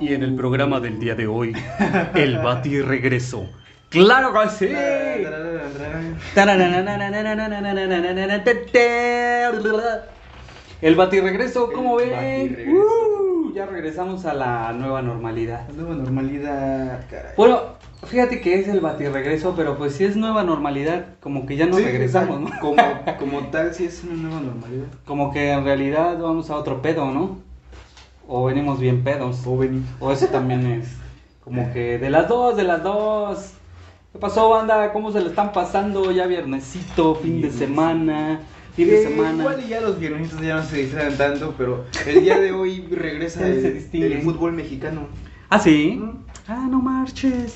Y en el programa del día de hoy, el Bati regresó. ¡Claro que sí! El Bati regreso, ¿cómo El ven? Uh, ya regresamos a la nueva normalidad. La nueva normalidad, caray. Bueno, fíjate que es el Bati regreso, pero pues si es nueva normalidad, como que ya no Sí, regresamos, ¿no? Como, como tal, sí es una nueva normalidad. Como que en realidad vamos a otro pedo, ¿no? O venimos bien pedos. O venir. O eso también es como que de las dos, de las dos. ¿Qué pasó, banda? ¿Cómo se le están pasando? Ya viernesito, fin de semana, fin de semana. Igual y ya los viernesitos ya no se distraen tanto, pero el día de hoy regresa el, el fútbol mexicano. Ah, sí. Ah, no marches.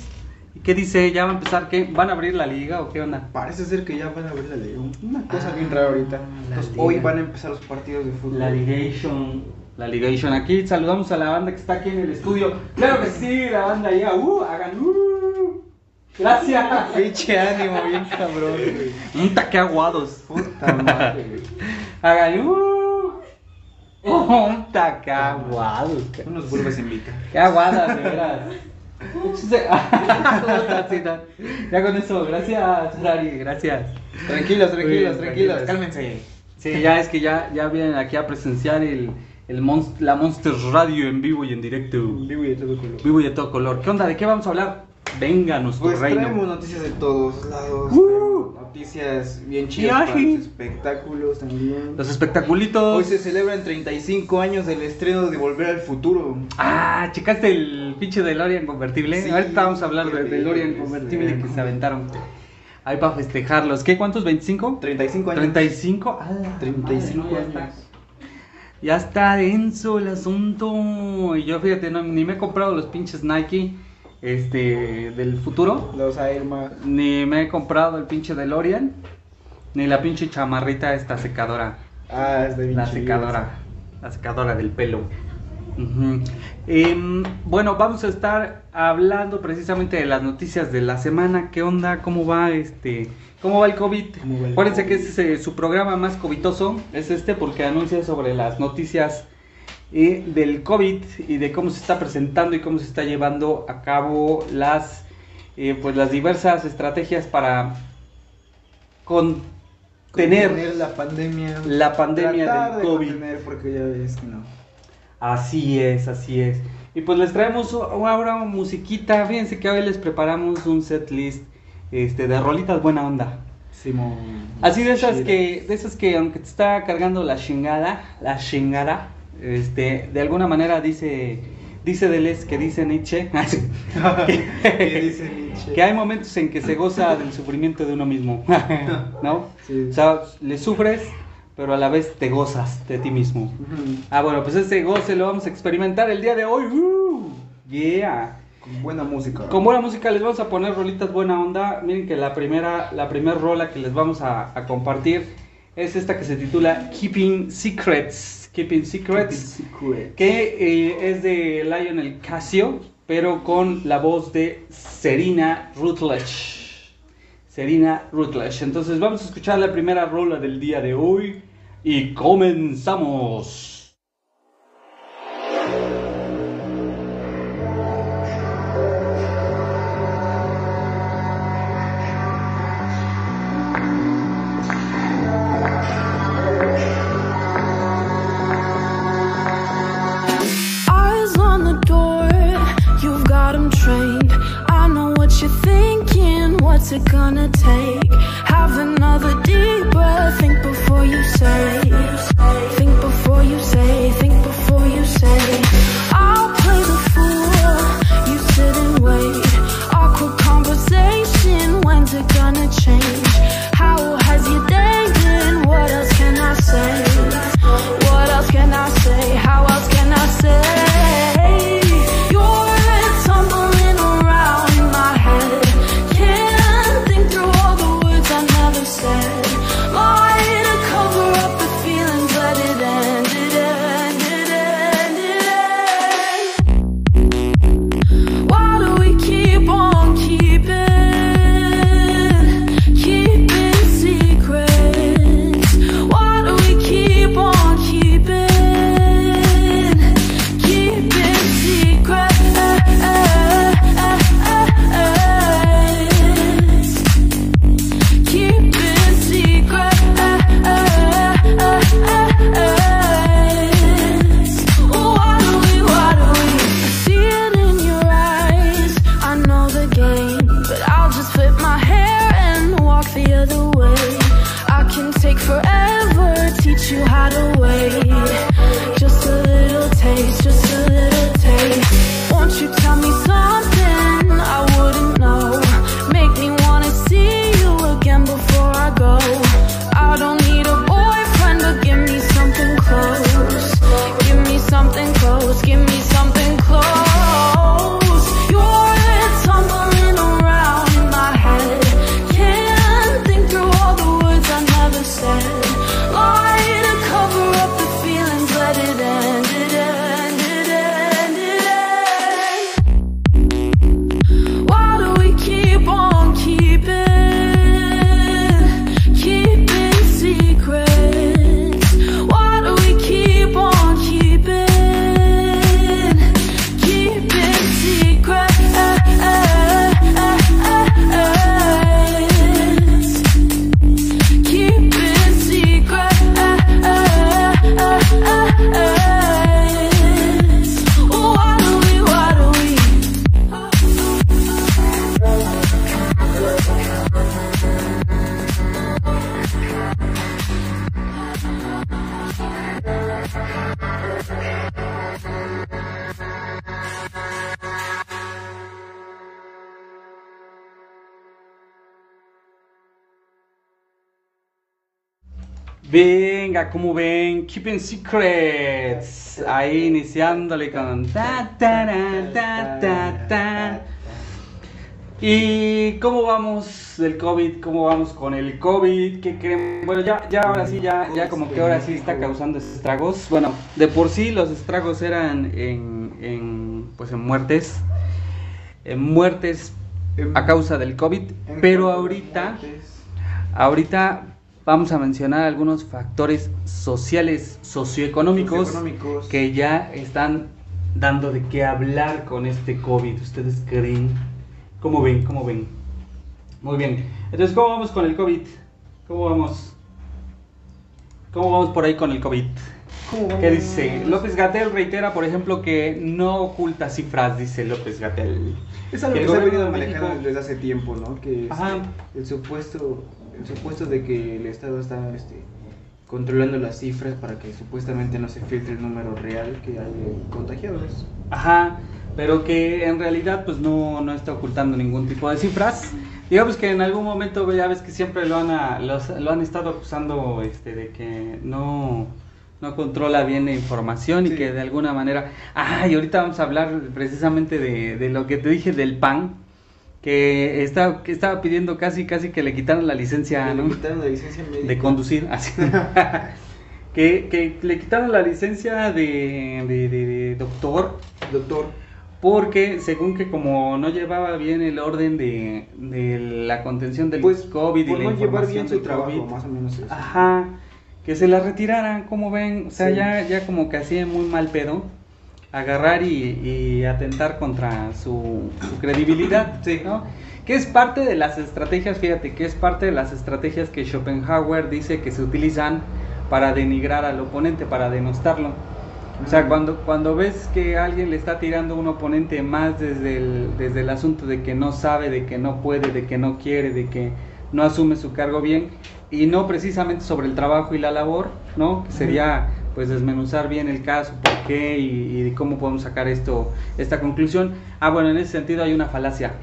¿Y qué dice? ¿Ya va a empezar qué? ¿Van a abrir la liga o qué onda? Parece ser que ya van a ver la liga. Una cosa Ah, bien rara ahorita. Entonces, liga. hoy van a empezar los partidos de fútbol. La ligation. La ligation. Aquí saludamos a la banda que está aquí en el estudio. Claro que sí, la banda ya. Uh, hagan. Uh. Gracias. Pinche ánimo, bien cabrón, güey. Un taque aguados. Puta madre, güey. Hagan. Uh. Un taque aguados. No nos vuelves a. Qué aguadas, de veras. ya con eso, gracias, Dari, gracias. Tranquilos, tranquilos, tranquilos, cálmense. Sí, ya es que ya, ya vienen aquí a presenciar el, el Monst- la Monster Radio en vivo y en directo. Vivo y de todo color. Vivo y de todo color. ¿Qué onda? ¿De qué vamos a hablar? Venga, nuestro Pues reino. traemos noticias de todos lados. Uh. noticias bien chidas para los espectáculos también. Los espectaculitos. Hoy se celebran 35 años del estreno de Volver al Futuro. Ah, ¿checaste el pinche DeLorean convertible? Sí, Ahorita vamos a hablar del DeLorean bello, convertible que se aventaron. Ahí para festejarlos. ¿Qué? ¿Cuántos? ¿25? 35 años. 35. Ah, 35 madre, no, años. está. Ya está denso el asunto. Y yo fíjate, no, ni me he comprado los pinches Nike este del futuro. Los Air Max. Ni me he comprado el pinche DeLorean. Ni la pinche chamarrita esta secadora. Ah, es de La secadora. La secadora del pelo. Em, bueno, vamos a estar hablando precisamente de las noticias de la semana. ¿Qué onda? ¿Cómo va este? ¿Cómo va el COVID? ¿Cómo va el Acuérdense que es eh, su programa más covitoso. Es este porque anuncia sobre las noticias eh, del COVID y de cómo se está presentando y cómo se está llevando a cabo las, eh, pues las diversas estrategias para contener Contener la pandemia. la pandemia del de COVID. porque ya ves que no. Así es, así es. Y pues les traemos ahora musiquita. Fíjense que hoy les preparamos un set list este, de rolitas buena onda. Simón. Así de esas Chidas. que, de esas que aunque te está cargando la chingada, la chingada, este, de alguna manera dice, dice Deleuze que dice Nietzsche, ¿Qué dice Nietzsche? que hay momentos en que se goza del sufrimiento de uno mismo, ¿no? Sí. O sea, le sufres, pero a la vez te gozas de ti mismo. Ujú. Ah, bueno, pues ese goce lo vamos a experimentar el día de hoy. ¡Uh! Yeah. Con buena música. Con buena música les vamos a poner rolitas buena onda. Miren que la primera, la primera rola que les vamos a, a compartir es esta que se titula Keeping Secrets. Keeping Secrets. Secret. Que eh, es de Lionel Casio, pero con la voz de Serena Rutledge. Serena Rutledge. Entonces vamos a escuchar la primera rola del día de hoy y comenzamos. Como ven, Keeping Secrets. Ahí iniciándole con ta ta ta ta ta. ¿Y cómo vamos del COVID? ¿Cómo vamos con el COVID? ¿Qué creen? Bueno, ya, ya ahora sí, ya, ya como que ahora sí está causando estragos. Bueno, de por sí los estragos eran en, en pues en muertes. En muertes a causa del COVID. Pero ahorita... Ahorita vamos a mencionar algunos factores sociales, socioeconómicos, Socioeconómicos. que ya están dando de qué hablar con este COVID. ¿Ustedes creen? ¿Cómo ven? ¿Cómo ven? Muy bien. Entonces, ¿cómo vamos con el COVID? ¿Cómo vamos? ¿Cómo vamos por ahí con el COVID? ¿Cómo ¿Qué dice? López Gatel reitera, por ejemplo, que no oculta cifras, dice López Gatel. Es algo Que que se ha venido manejando desde hace tiempo, ¿no? Que Ajá. el supuesto, el supuesto de que el Estado está este, controlando las cifras para que supuestamente no se filtre el número real que hay de contagiados. Ajá, pero que en realidad pues no, no está ocultando ningún tipo de cifras. Digamos que en algún momento ya ves que siempre lo han, a- los- lo han estado acusando este, de que no, no controla bien la información y que de alguna manera... Ah, y ahorita vamos a hablar precisamente de, de lo que te dije del PAN, que, está, que estaba pidiendo casi casi que le quitaran la licencia, Le ¿no? quitaron la licencia médica. de conducir así que, que le quitaron la licencia de, de- de- de doctor Doctor, porque según que como no llevaba bien el orden de, de la contención del pues COVID por y la no llevar bien su del trabajo, COVID, más o menos eso. ajá, que se la retiraran, como ven, o sea, Sí. ya, ya como que hacía muy mal pedo agarrar y, y atentar contra su, su credibilidad, Sí. ¿no? Que es parte de las estrategias, fíjate, que es parte de las estrategias que Schopenhauer dice que se utilizan para denigrar al oponente, para denostarlo. O sea, Ujú. cuando, cuando ves que alguien le está tirando a un oponente más desde el, desde el asunto de que no sabe, de que no puede, de que no quiere, de que no asume su cargo bien, y no precisamente sobre el trabajo y la labor, ¿no? Que sería pues desmenuzar bien el caso, por qué y, y cómo podemos sacar esto, esta conclusión. Ah, bueno, en ese sentido hay una falacia.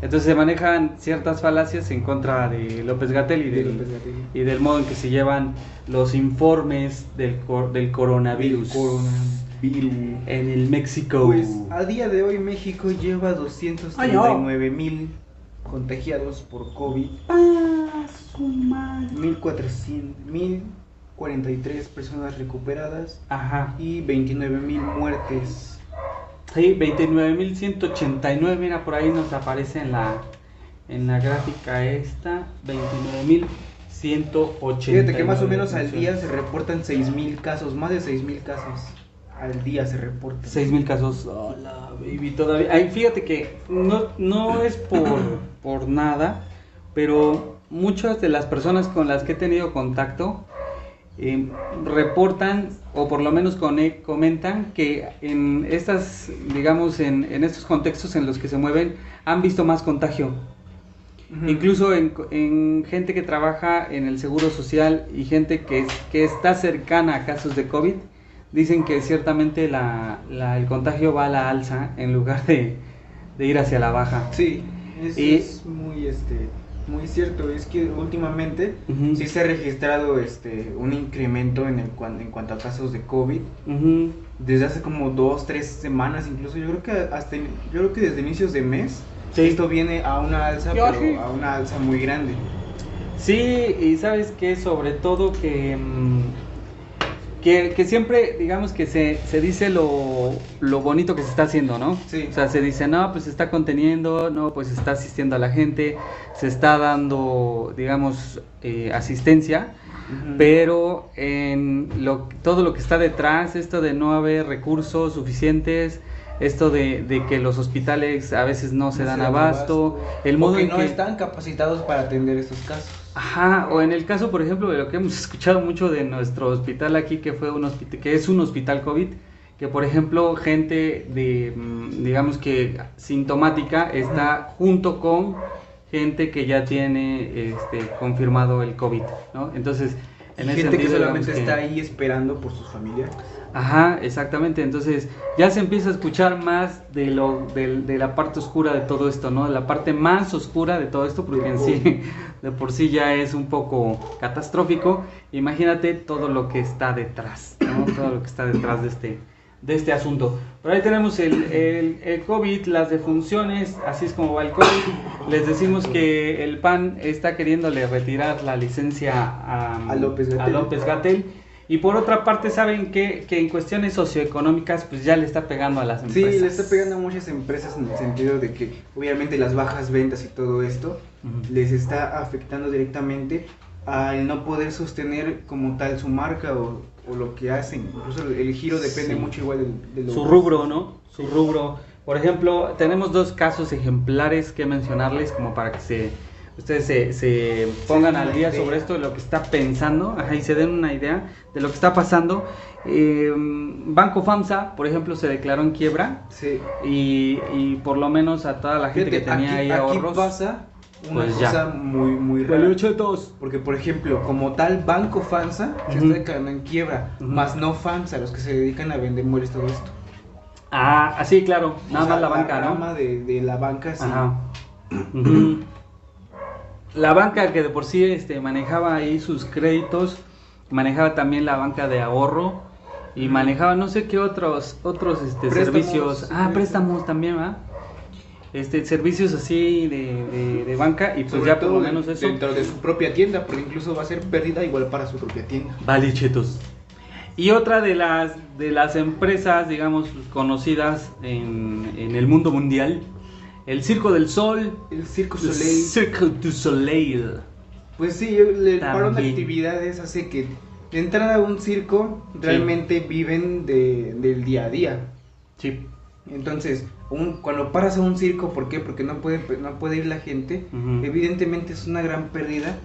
Entonces se manejan ciertas falacias en contra de López Gatel y De y del modo en que se llevan los informes del, cor- del coronavirus, coronavirus. en el México. Pues a día de hoy México lleva 239 mil contagiados por COVID, Ah, su madre. 1400, 1043 personas recuperadas Ajá. y 29 mil muertes. Sí, 29.189, mira, por ahí nos aparece en la, en la gráfica esta, 29.189. Fíjate que más o menos al día se reportan 6 mil casos, más de 6 mil casos al día se reportan. 6.000 casos. Hola, baby, todavía. Ay, fíjate que no, no es por, por nada, pero muchas de las personas con las que he tenido contacto eh, reportan, o por lo menos cone- comentan, que en estas, digamos, en, en estos contextos en los que se mueven, han visto más contagio. Incluso en, en gente que trabaja en el seguro social y gente que, que está cercana a casos de COVID, dicen que ciertamente la, la- el contagio va a la alza en lugar de, de ir hacia la baja. Sí, Y- es muy, este, muy cierto. Es que últimamente sí se ha registrado este, un incremento en, el, cuan- en cuanto a casos de COVID. Desde hace como dos, tres semanas incluso. Yo creo que hasta, yo creo que desde inicios de mes Sí. esto viene a una alza, Yo pero sí. a una alza muy grande. Sí, y sabes que sobre todo que, mm, que, que siempre, digamos que se, se dice lo, lo bonito que se está haciendo, ¿no? Sí. O sea, se dice, no, pues se está conteniendo, no, pues se está asistiendo a la gente, se está dando, digamos, eh, asistencia, pero en lo, todo lo que está detrás, esto de no haber recursos suficientes, esto de, de que los hospitales a veces no se No dan dan abasto, el O modo que en no que... están capacitados para atender estos casos. Ajá, o en el caso, por ejemplo, de lo que hemos escuchado mucho de nuestro hospital aquí, que fue un hospital, que es un hospital COVID, que por ejemplo, gente de, mm, digamos que sintomática está junto con gente que ya tiene este, confirmado el COVID, ¿no? Entonces, en Y ese gente que solamente está que- ahí esperando por sus familiares. Ajá, exactamente. Entonces ya se empieza a escuchar más de lo del- de, la parte oscura de todo esto, ¿no? De la parte más oscura de todo esto, porque en sí, de por sí ya es un poco catastrófico. Imagínate todo lo que está detrás, ¿no? Todo lo que está detrás de este, de este asunto. Pero ahí tenemos el, el, el COVID, las defunciones, así es como va el COVID. Les decimos que el PAN está queriéndole retirar la licencia a, A López Gatell. Y por otra parte, saben que, que en cuestiones socioeconómicas, pues ya le está pegando a las Sí, empresas. le está pegando a muchas empresas en el sentido de que obviamente las bajas ventas y todo esto les está afectando directamente al no poder sostener como tal su marca o, o lo que hacen. Incluso el, giro depende Sí. mucho igual de, de lo Su rubro, ¿no? Su rubro. Por ejemplo, tenemos dos casos ejemplares que mencionarles como para que se ustedes se, se pongan al día idea. sobre esto de lo que está pensando ajá, y se den una idea de lo que está pasando. Eh, Banco FAMSA, por ejemplo, se declaró en quiebra Sí. y, y por lo menos a toda la gente Fíjate, que tenía aquí, ahí aquí ahorros. pasa una pues ya. cosa muy, muy rara. Porque, por ejemplo, como tal, Banco FAMSA se Ujú. está declarando en quiebra, Ujú. más no FAMSA, los que se dedican a vender muebles, todo esto. Ah, así, claro. Nada O sea, más la banca, ¿no? rama de, de la banca, sí. Ajá. Ujú. La banca que de por sí este, manejaba ahí sus créditos, manejaba también la banca de ahorro y manejaba no sé qué otros otros este, Préstamos, servicios. Ah, préstamos también, ¿va? Este, servicios así de, de- de banca y pues Sobre ya por lo menos eso. dentro de su propia tienda, porque incluso va a ser pérdida igual para su propia tienda. Vale, chetos. Y otra de las, de las empresas, digamos, conocidas en, en el mundo mundial, el Circo del Sol. El Circo Soleil, Cirque du Soleil. pues sí, el parón de actividades hace que de entrar a un circo realmente viven de, del día a día. Sí. Entonces, un- cuando paras a un circo, ¿por qué? Porque no puede, no puede ir la gente. Evidentemente es una gran pérdida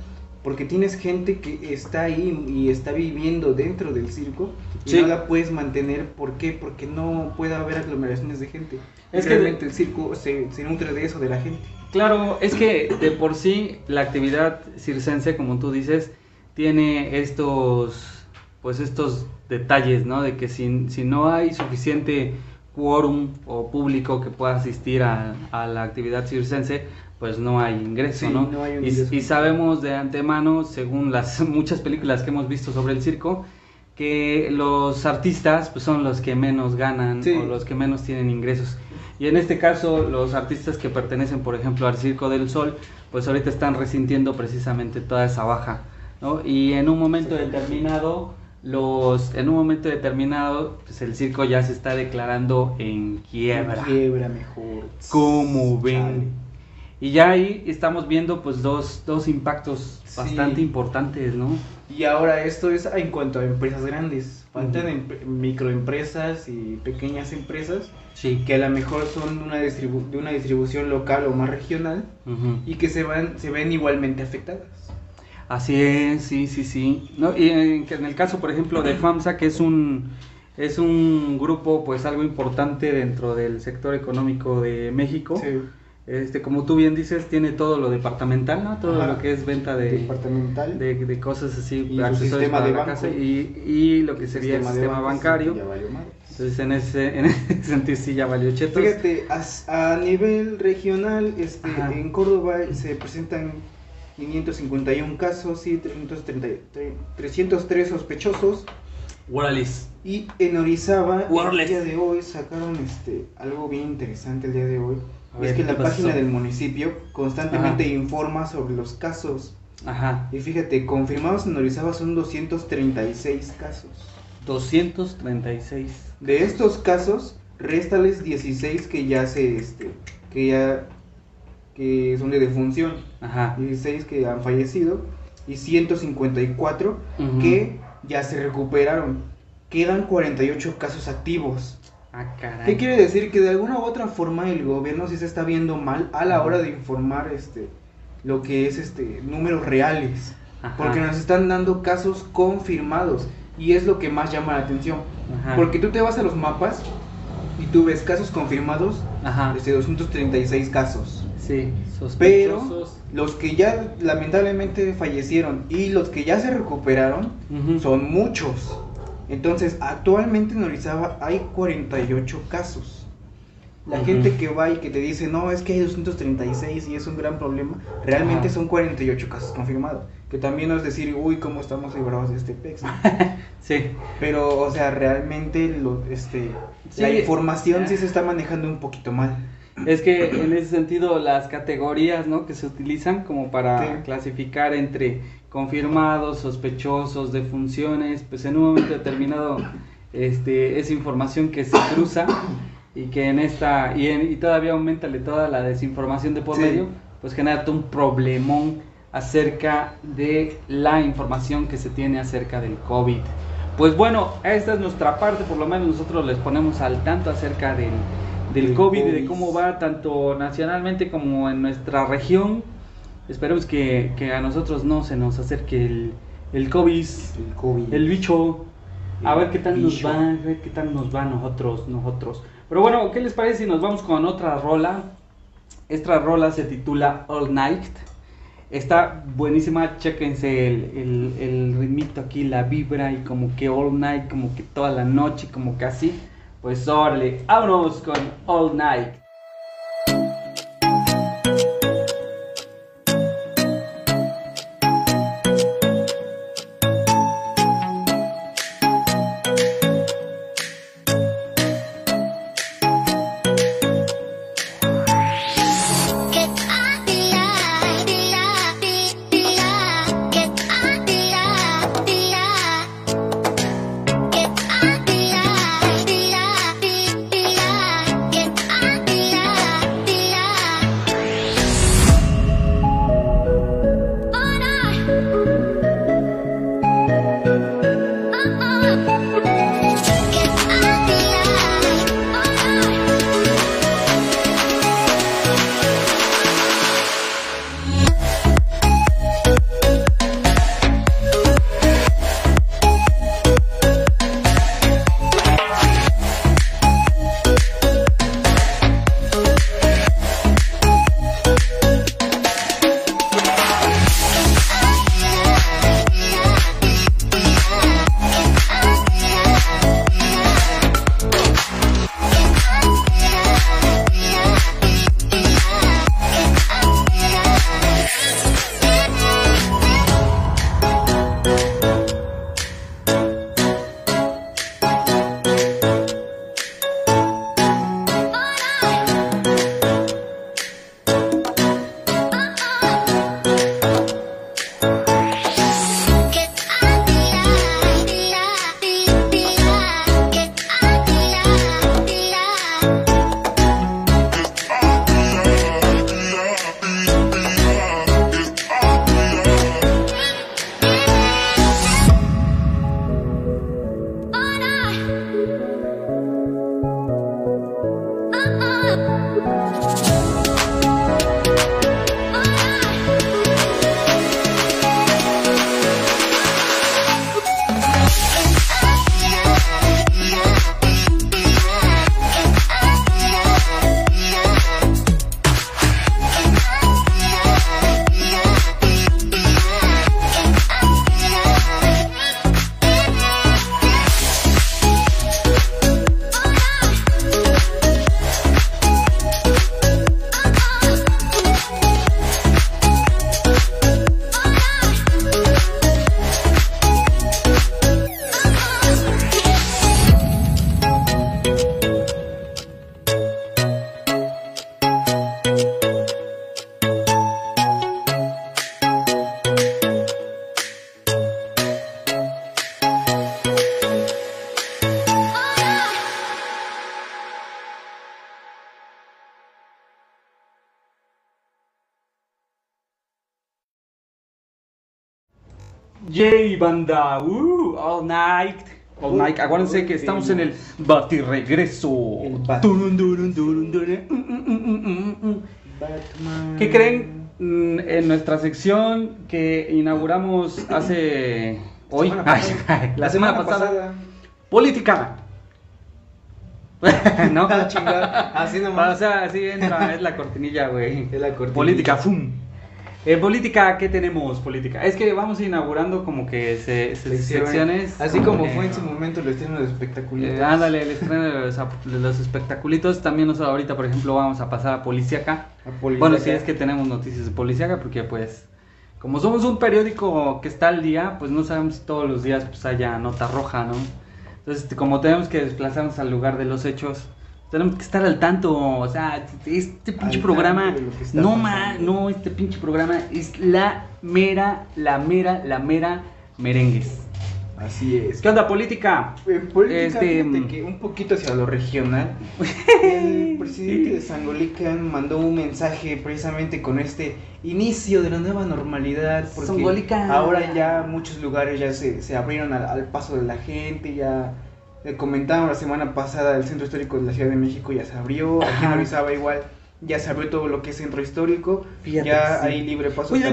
porque tienes gente que está ahí y está viviendo dentro del circo y Sí. no la puedes mantener. ¿Por qué? Porque no puede haber aglomeraciones de gente. Es Es que realmente el circo se, se nutre de eso, de la gente. Claro, es que de por sí la actividad circense, como tú dices, tiene estos, pues estos detalles, ¿no? De que si, si no hay suficiente quórum o público que pueda asistir a, a la actividad circense, pues no hay ingreso, Sí, ¿no? no hay un y, ingreso. y sabemos de antemano, según las muchas películas que hemos visto sobre el circo, que los artistas pues, son los que menos ganan Sí. o los que menos tienen ingresos. Y en este caso, los artistas que pertenecen, por ejemplo, al Circo del Sol, pues ahorita están resintiendo precisamente toda esa baja, ¿no? Y en un momento determinado, los, en un momento determinado, pues el circo ya se está declarando en quiebra. Quiebra mejor. ¿Cómo ven? Chale. Y ya ahí estamos viendo pues dos, dos impactos Sí. bastante importantes, ¿no? Y ahora esto es en cuanto a empresas grandes. Faltan Ujú. empre- microempresas y pequeñas empresas Sí. que a lo mejor son de una, de una distribución local o más regional Ujú. y que se, van, se ven igualmente afectadas. Así es, sí, sí, sí. No, y en, que en el caso, por ejemplo, de FAMSA, que es un es un grupo, pues algo importante dentro del sector económico de México. Sí. Este, como tú bien dices, tiene todo lo departamental, ¿no? Todo Ajá. lo que es venta de, Departamental. de, de cosas así, Y accesorios sistema para de la banco. casa y, y lo que sería el sistema bancos, bancario. ya valió madres. Entonces, en ese, en ese sentido, sí ya valió chetos. Fíjate, a, a nivel regional, este, Ajá. en Córdoba se presentan 551 casos y 330 tre- 303 sospechosos. Órales. Y en Orizaba, el día de hoy sacaron este, algo bien interesante el día de hoy. A es ver, que ¿qué la pasó? página del municipio constantemente informa sobre los casos. Ajá. Y fíjate, confirmados en Orizaba son 236 casos. 236. De estos casos, réstales 16 que ya se, este, que ya, que son de defunción, Ajá. 16 que han fallecido y 154 Ujú. que ya se recuperaron. Quedan 48 casos activos. Ah, caray. ¿Qué quiere decir? Que de alguna u otra forma el gobierno sí se está viendo mal a la hora de informar este lo que es este números reales. Ajá. Porque nos están dando casos confirmados. Y es lo que más llama la atención. Ajá. Porque tú te vas a los mapas y tú ves casos confirmados Ajá. desde 236 casos. Sí, Pero sospechosos. los que ya lamentablemente fallecieron y los que ya se recuperaron son muchos. Entonces, actualmente en Orizaba hay 48 casos. La gente que va y que te dice, no, es que hay 236 y es un gran problema, realmente Ajá. son 48 casos confirmados. Que también no es decir, uy, cómo estamos librados de este pex. Sí. Pero, o sea, realmente lo, este, la información sí se está manejando un poquito mal. Es que en ese sentido las categorías ¿no? que se utilizan como para Sí. clasificar entre confirmados, sospechosos, defunciones, pues en un momento determinado este, es información que se cruza y que en esta, y, en- y todavía aumentale toda la desinformación de por Sí. medio, pues genera todo un problemón acerca de la información que se tiene acerca del COVID. Pues bueno, esta es nuestra parte, por lo menos nosotros les ponemos al tanto acerca del, del COVID y de COVID. cómo va tanto nacionalmente como en nuestra región. Esperemos que, que a nosotros no se nos acerque el, el COVID, El COVID. el bicho. A ver qué tal nos va, a ver qué tal nos va a nosotros, nosotros. Pero bueno, ¿qué les parece si nos vamos con otra rola? Esta rola se titula All Night. Está buenísima, chéquense el, el, el aquí, la vibra y como que all night, como que toda la noche, como que así. Pues órale, vámonos con All Night. Yay, banda. Uh, all night. All night. Acuérdense que estamos en el batirregreso. El bat- Turun, durun, durun, durun. Mm, mm, mm, mm, mm. Batman. ¿Qué creen? Mm, En nuestra sección que inauguramos hace. Hoy. Semana Ay, pasada. ay, la semana pasada. Política. ¿No? Chingada. Así nomás. O sea, así entra, es la cortinilla, güey. Es la cortinilla. Política, ¡fum! En política, ¿qué tenemos? Política. Es que vamos inaugurando como que se, se- secciones. Así como fue en su momento el estreno de espectacular. Eh, ándale, el estreno de los, de los espectaculitos. También nosotros ahorita, por ejemplo, vamos a pasar a Policíaca. Bueno, si es que tenemos noticias de Policíaca, porque pues, como somos un periódico que está al día, pues no sabemos si todos los días pues haya nota roja, ¿no? Entonces, este, como tenemos que desplazarnos al lugar de los hechos, tenemos que estar al tanto. O sea, este pinche Al programa, no ma, no, este pinche programa es la mera, la mera, la mera merengues. Así es. ¿Qué onda, política? En política, Este, que un poquito hacia lo regional, el presidente de Sangolican mandó un mensaje precisamente con este inicio de la nueva normalidad, porque Sangolican. ahora ya muchos lugares ya se, se abrieron al, al paso de la gente, ya eh, comentaron la semana pasada el centro histórico de la Ciudad de México ya se abrió, aquí en. Orizaba igual ya se abrió todo lo que es centro histórico, Fíjate ya sí. hay libre paso. Oye.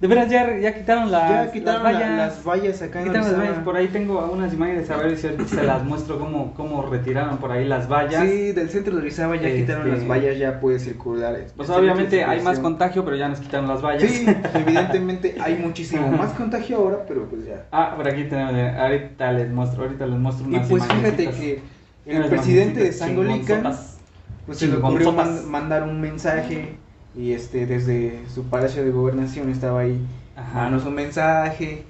De veras ya, ya quitaron las, ya quitaron las la- vallas. las vallas acá en Quitaron las Orizaba. vallas. Por ahí tengo unas imágenes, a ver si se las muestro cómo, cómo retiraron por ahí las vallas. Sí, del centro de Orizaba ya quitaron Este- las vallas, ya puede circular. Pues Este, obviamente hay más contagio, pero ya nos quitaron las vallas. Sí, evidentemente hay muchísimo más contagio ahora, pero pues ya. ah, por aquí tenemos, eh, ahorita les muestro, ahorita les muestro Y unas pues fíjate que el presidente de Sangolica pues se le ocurrió man- mandar un mensaje y este desde su palacio de gobernación estaba ahí mandando su mensaje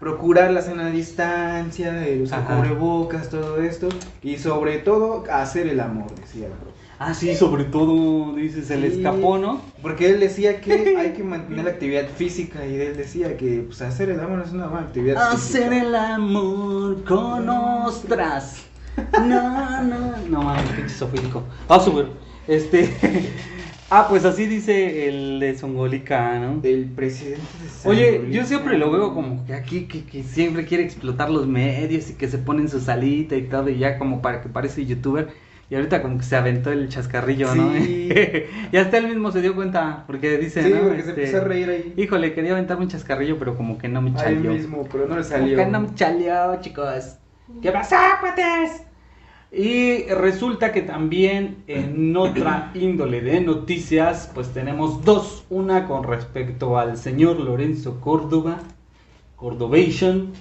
procurar la sana distancia, el usar Ajá. cubrebocas, todo esto y sobre todo hacer el amor, decía el bro. Ah, sí, sobre todo, dice, se le Sí, escapó, ¿no? Porque él decía que hay que mantener la actividad física y él decía que pues, hacer el amor es una buena actividad Hacer física. el amor con ostras. No, no, no mames, pinche sofílico. Ah, súper. Este. Ah, pues así dice el de Songolica, ¿no? Del presidente de Oye, Sangolica. yo siempre lo veo como que aquí, que, que siempre quiere explotar los medios y que se pone en su salita y todo, y ya como para que parece youtuber. Y ahorita como que se aventó el chascarrillo, ¿no? Sí. y hasta él mismo se dio cuenta, porque dice, Sí, ¿no? porque se Este, empezó a reír ahí. Híjole, quería aventarme un chascarrillo, pero como que no me Ahí chaleó. mismo, pero no le Como salió. que no me chaleó, chicos. ¿Qué pasó, cuates? Y resulta que también en otra índole de noticias, pues tenemos dos. Una con respecto al señor Lorenzo Córdoba, Cordovation,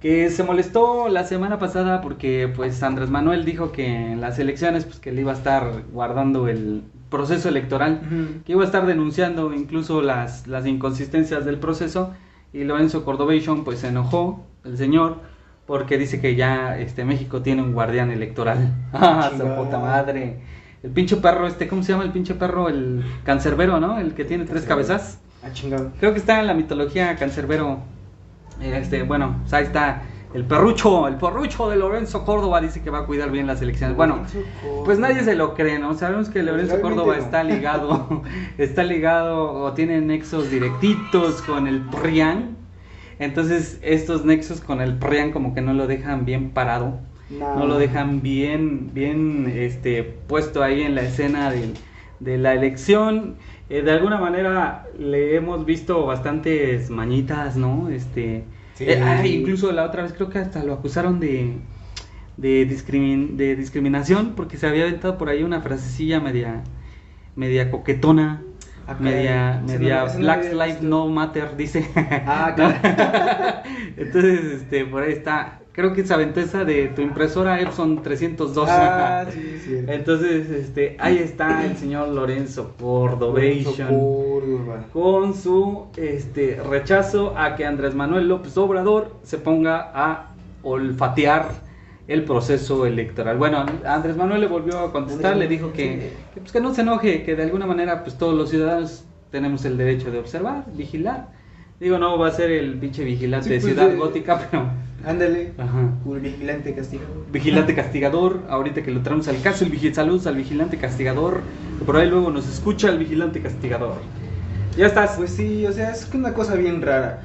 que se molestó la semana pasada porque pues Andrés Manuel dijo que en las elecciones pues que le iba a estar guardando el proceso electoral que iba a estar denunciando incluso las, las inconsistencias del proceso y Lorenzo Cordovation pues se enojó el señor porque dice que ya este México tiene un guardián electoral. Ah, su puta madre. El pinche perro este, ¿cómo se llama el pinche perro? El cancerbero, ¿no? El que tiene tres cabezas. Ah, chingado. Creo que está en la mitología cancerbero. Este, bueno, pues ahí está el perrucho, el perrucho de Lorenzo Córdoba dice que va a cuidar bien las elecciones. Bueno, pues nadie se lo cree, ¿no? Sabemos que Lorenzo Realmente Córdoba no. está ligado, está ligado o tiene nexos directitos con el PRIAN. Entonces, estos nexos con el PRIAN como que no lo dejan bien parado. No lo dejan bien, bien este, puesto ahí en la escena de la elección. Eh, de alguna manera le hemos visto bastantes mañitas, ¿no? Este, Sí. eh, ah, incluso la otra vez creo que hasta lo acusaron de, de, discrimin- de discriminación porque se había aventado por ahí una frasecilla media, media coquetona. Media, no- media no Black Lives visto. No Matter, dice. Ah, caray. Entonces, este, por ahí está. Creo que se aventó esa de tu impresora Epson 302. Ah, sí, sí. Entonces, este, ahí está el señor Lorenzo Cordovation con su este rechazo a que Andrés Manuel López Obrador se ponga a olfatear el proceso electoral. Bueno, Andrés Manuel le volvió a contestar, le dijo que, que, pues, que no se enoje, que de alguna manera pues todos los ciudadanos tenemos el derecho de observar, vigilar. Digo, no va a ser el pinche vigilante Sí, de pues, Ciudad de- Gótica, pero Ándale. ajá. Un vigilante castigado. Vigilante castigador, ahorita que lo traemos al caso, el vigil saludos al vigilante castigador, por ahí luego nos escucha el vigilante castigador. Ya estás. Pues sí, o sea, es una cosa bien rara.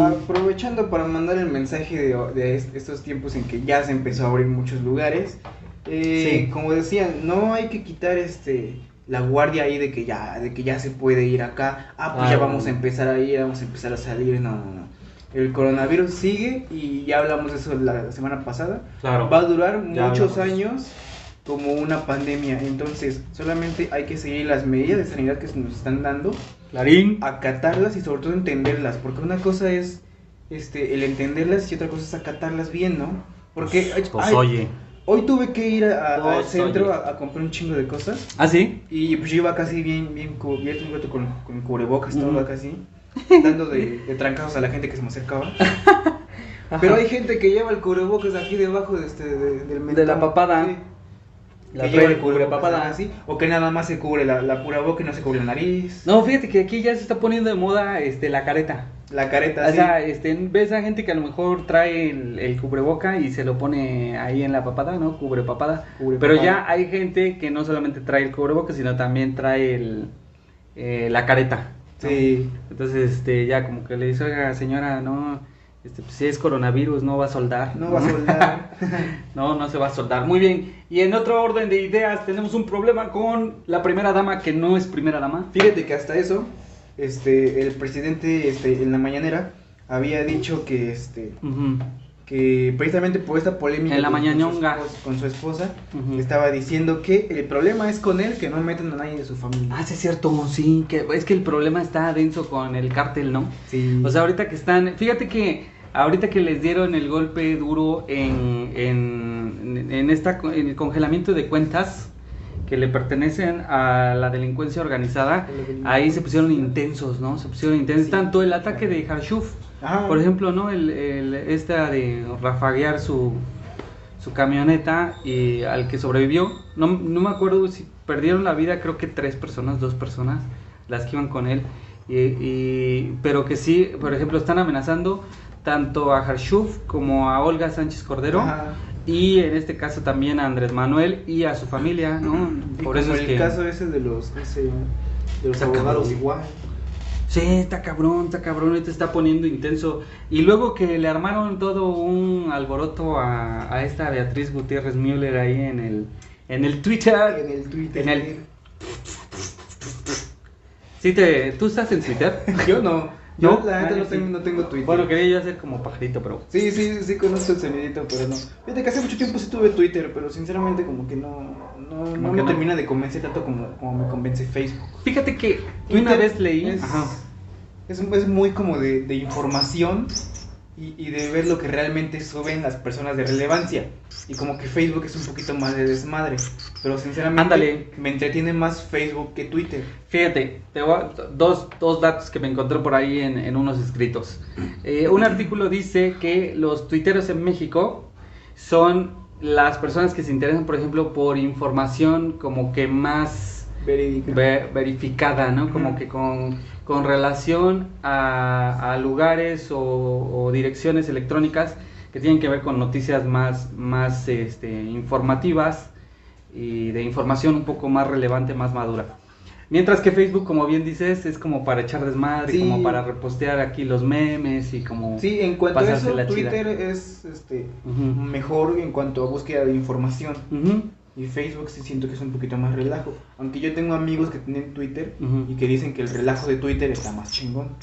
Aprovechando para mandar el mensaje de, de est- estos tiempos en que ya se empezó a abrir muchos lugares. eh, Sí. Como decían, no hay que quitar este la guardia ahí de que ya de que ya se puede ir acá. Ah, pues ya vamos a empezar a ir, vamos a empezar a salir. No, no, no. El coronavirus sigue y ya hablamos de eso la semana pasada. Claro. Va a durar muchos hablamos. años como una pandemia. Entonces, solamente hay que seguir las medidas de sanidad que se nos están dando Clarín. acatarlas y sobre todo entenderlas, porque una cosa es este el entenderlas y otra cosa es acatarlas bien, ¿no? Porque Pues ay, oye. hoy tuve que ir a- a- al Pues, centro a, a comprar un chingo de cosas ¿Ah, sí? y pues yo iba casi bien bien cubierto, un rato con, con cubrebocas todo acá así, dando de, de trancazos a la gente que se me acercaba. Pero hay gente que lleva el cubrebocas aquí debajo de este de, del De mentón. la papada. Sí. La que lleva el pre- cubrebocas papada. así, o que nada más se cubre la, la pura boca y no se cubre la nariz, No, fíjate que aquí ya se está poniendo de moda este, la careta. la careta O así. sea, este, ves a gente que a lo mejor trae el, el cubreboca y se lo pone ahí en la papada, ¿no? Cubre papada. Cubre Pero papada. ya hay gente que no solamente trae el cubreboca, sino también trae el, eh, la careta. ¿no? Sí. Entonces, este, ya como que le dice, oiga, señora, no, este, pues, si es coronavirus, no va a soldar. No va a soldar. no, no se va a soldar. Muy bien. Y en otro orden de ideas, tenemos un problema con la primera dama que no es primera dama. Fíjate que hasta eso, este, el presidente, este, en la mañanera había dicho que, este, que precisamente por esta polémica En la con- su esposa- con su esposa, estaba diciendo que el problema es con él, que no metan a nadie de su familia. Ah, sí es cierto, sí, que es que el problema está denso con el cártel, ¿no? Sí. O sea, ahorita que están, fíjate que ahorita que les dieron el golpe duro en, en, en esta, en el congelamiento de cuentas que le pertenecen a la delincuencia organizada, ahí se pusieron intensos, ¿no? Se pusieron intensos, tanto el ataque de Harshuf, por ejemplo, ¿no? El, el- esta de rafaguear su, su camioneta y al que sobrevivió, no, no me acuerdo si perdieron la vida, creo que tres personas, dos personas, las que iban con él, y, y- pero que sí, por ejemplo, están amenazando tanto a Harshuf como a Olga Sánchez Cordero. Ajá. Y en este caso también a Andrés Manuel y a su familia, ¿no? Y Por eso es el que... caso ese de los, ¿cómo se llama? de los Está abogados cabrón. igual. Sí, está cabrón, está cabrón, ahorita está poniendo intenso. Y luego que le armaron todo un alboroto a, a esta Beatriz Gutiérrez Müller ahí en el, en el Twitter. En el Twitter. En el- Sí, te, ¿tú estás en Twitter? Yo no. Yo ¿No? la neta Ah, no sí. tengo, no tengo Twitter. Bueno, quería yo hacer como pajarito, pero... Sí, sí, sí conozco el sonidito, pero no. Fíjate que hace mucho tiempo sí tuve Twitter, pero sinceramente como que no, no, me no. termina de convencer tanto como, como me convence Facebook. Fíjate que Twitter una vez leí... Es, Ajá. es, es muy como de, de información y, y de ver lo que realmente suben las personas de relevancia. Y como que Facebook es un poquito más de desmadre. Pero sinceramente Ándale. me entretiene más Facebook que Twitter. Fíjate, te voy a- dos, dos datos que me encontré por ahí en, en unos escritos. Eh, un artículo dice que los tuiteros en México son las personas que se interesan, por ejemplo, por información como que más verificada, ¿no? Como que con, con relación a, a lugares o, o direcciones electrónicas que tienen que ver con noticias más, más este, informativas y de información un poco más relevante, más madura. Mientras que Facebook, como bien dices, es como para echar desmadre, Sí. como para repostear aquí los memes y como... Sí, en cuanto a eso, la chida. Twitter es este, Ujú. mejor en cuanto a búsqueda de información. Ujú, Y Facebook sí siento que es un poquito más relajo. Aunque yo tengo amigos que tienen Twitter y que dicen que el relajo de Twitter está más chingón.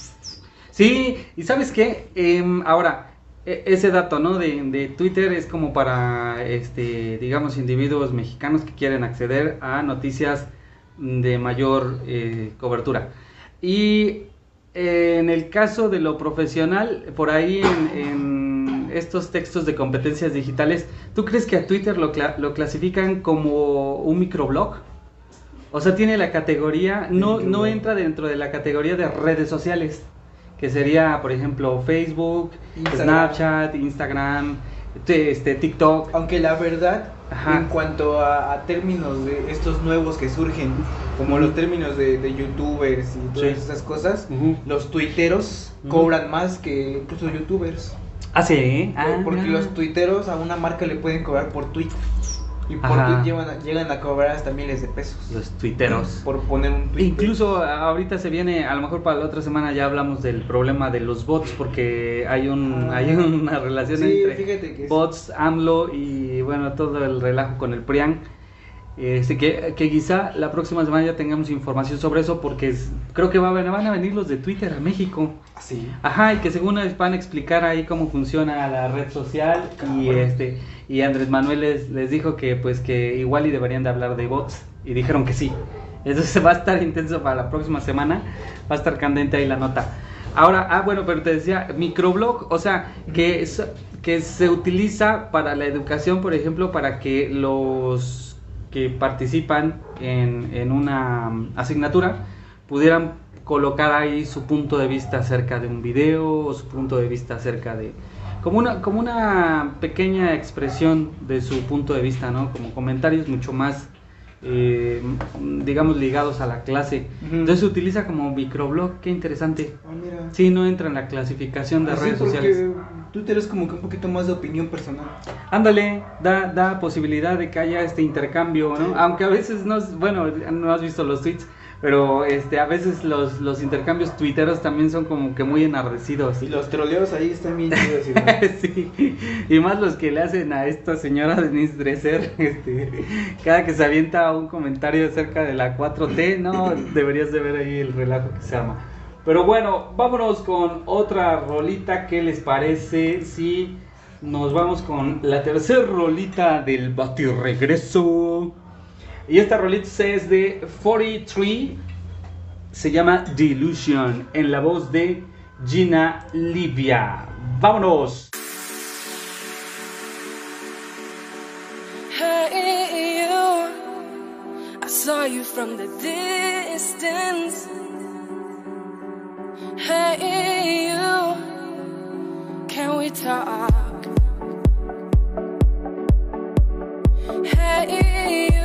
Sí, y sabes qué, Em, ahora, e- ese dato, ¿no? De, de Twitter es como para, este, digamos, individuos mexicanos que quieren acceder a noticias de mayor eh, cobertura. Y eh, en el caso de lo profesional, por ahí en, en estos textos de competencias digitales, ¿tú crees que a Twitter lo, cla- lo clasifican como un microblog? O sea, tiene la categoría, no, no entra dentro de la categoría de redes sociales, que sería, por ejemplo, Facebook, Instagram. Snapchat, Instagram, te- este, TikTok. Aunque la verdad, Ajá. en cuanto a, a términos de estos nuevos que surgen, como los términos de, de youtubers y todas Sí. esas cosas, los tuiteros cobran más que incluso youtubers. Ah, sí. Ah, porque mira. los tuiteros a una marca le pueden cobrar por tweet. Y por Ajá. tweet llevan a- llegan a cobrar hasta miles de pesos. Los tuiteros. Por poner un tweet. Incluso ahorita se viene, a lo mejor para la otra semana ya hablamos del problema de los bots porque hay un Ah. hay una relación Sí, entre bots, AMLO y bueno, todo el relajo con el PRIAN. Este, que, que quizá la próxima semana ya tengamos información sobre eso porque es- creo que va van a venir los de Twitter a México. Así. Ajá, y que según van a explicar ahí cómo funciona la red social y este y Andrés Manuel les, les dijo que pues que igual y deberían de hablar de bots y dijeron que sí. Entonces va a estar intenso para la próxima semana, va a estar candente ahí la nota. Ahora, ah bueno, pero te decía, microblog, o sea, que es- que se utiliza para la educación, por ejemplo, para que los que participan en, en una asignatura pudieran colocar ahí su punto de vista acerca de un video o su punto de vista acerca de como una como una pequeña expresión de su punto de vista no como comentarios mucho más eh, digamos ligados a la clase entonces se utiliza como microblog qué interesante Ah, mira. sí no entra en la clasificación de Así redes sociales Twitter es como que un poquito más de opinión personal. Ándale, da, da posibilidad de que haya este intercambio, ¿no? Sí. Aunque a veces no, bueno, no has visto los tweets, pero este, a veces los, los intercambios tuiteros también son como que muy enardecidos. Y los troleos ahí están bien chidos. ¿sí, y más los que le hacen a esta señora Denise Dresser, este, cada que se avienta un comentario acerca de la 4T, no, deberías de ver ahí el relajo que se arma. Pero bueno, vámonos con otra rolita, ¿qué les parece si nos vamos con la tercera rolita del batirregreso? Y esta rolita es de 43, se llama Delusion, en la voz de Gina Livia. ¡Vámonos! Hey, you. I saw you from the distance. Hey, you. Can we talk? Hey, you.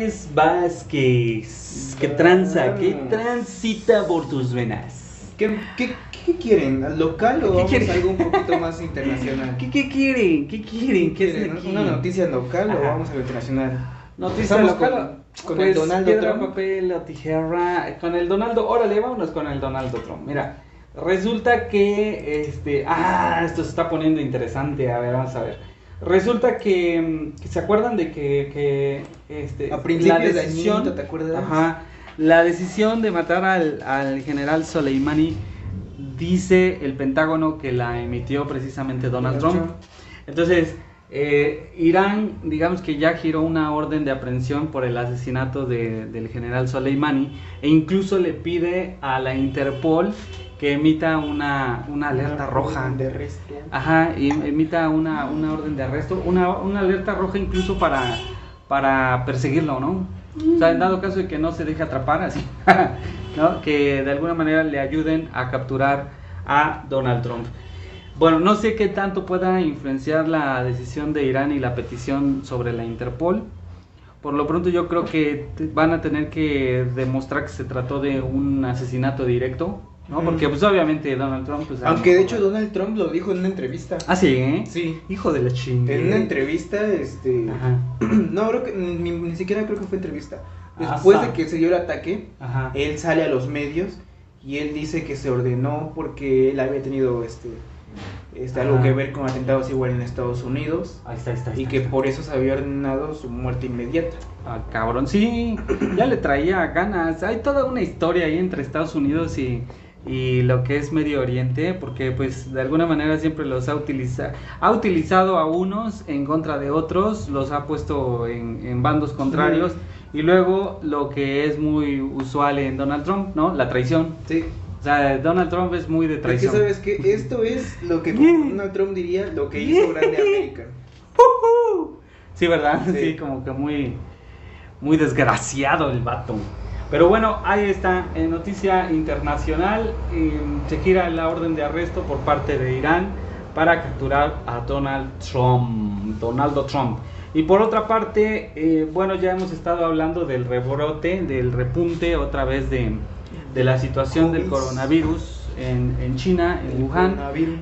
Vázquez, Vázquez. ¿Qué tranza? ¿Qué transita por tus venas? ¿Qué, qué, qué quieren? ¿Al ¿Local o ¿Qué vamos quieren? a algo un poquito más internacional? ¿Qué, qué quieren? ¿Qué quieren? ¿Qué ¿Quieren? aquí? ¿Una noticia local Ajá. o vamos a lo internacional? Noticia local. con- con pues, el Donaldo piedra, Trump. papel o tijera. Con el Donaldo. Órale, vámonos con el Donaldo Trump. Mira, resulta que. este Ah, esto se está poniendo interesante. A ver, vamos a ver. Resulta que. mm, que ¿Se acuerdan de que. que este, A principios la de decisión. añito, ¿te acuerdas? Ajá. La decisión de matar al, al general Soleimani. Dice el Pentágono que la emitió precisamente Donald Donald Trump. Trump. Entonces, eh, Irán, digamos que ya giró una orden de aprehensión por el asesinato de- del general Soleimani e incluso le pide a la Interpol que emita una, una alerta roja. De resto. Ajá, y emita una, una orden de arresto, una, una alerta roja incluso para, para perseguirlo, ¿no? O sea, en dado caso de que no se deje atrapar, así, ¿no? Que de alguna manera le ayuden a capturar a Donald Trump. Bueno, no sé qué tanto pueda influenciar la decisión de Irán y la petición sobre la Interpol. Por lo pronto yo creo que van a tener que demostrar que se trató de un asesinato directo, ¿no? Ujú. Porque pues obviamente Donald Trump... Pues, Aunque de hecho Donald Trump lo dijo en una entrevista. Ah, sí, ¿eh? Sí. Hijo de la chingada. En una entrevista, este... Ajá, No, creo que ni, ni siquiera creo que fue entrevista. Después Ajá. de que se dio el ataque, ajá. él sale a los medios y él dice que se ordenó porque él había tenido este, este algo que ver con atentados igual en Estados Unidos Ahí está, ahí está. ahí y está, que está. por eso se había ordenado su muerte inmediata. Ah, cabrón, sí, ya le traía ganas. Hay toda una historia ahí entre Estados Unidos y, y lo que es Medio Oriente, porque pues de alguna manera siempre los ha utilizado, ha utilizado a unos en contra de otros, los ha puesto en, en bandos contrarios. Y luego lo que es muy usual en Donald Trump, ¿no? La traición. Sí. O sea, Donald Trump es muy de Es que traición. sabes que esto es lo que. Donald Trump diría lo que hizo grande América. Sí, ¿verdad? Sí. Sí. como que muy, muy desgraciado el vato. Pero bueno, ahí está, en noticia internacional, eh, se gira la orden de arresto por parte de Irán para capturar a Donald Trump, Donaldo Trump. Y por otra parte, eh, bueno, ya hemos estado hablando del rebrote, del repunte otra vez de, de la situación del coronavirus en, en China, en Wuhan.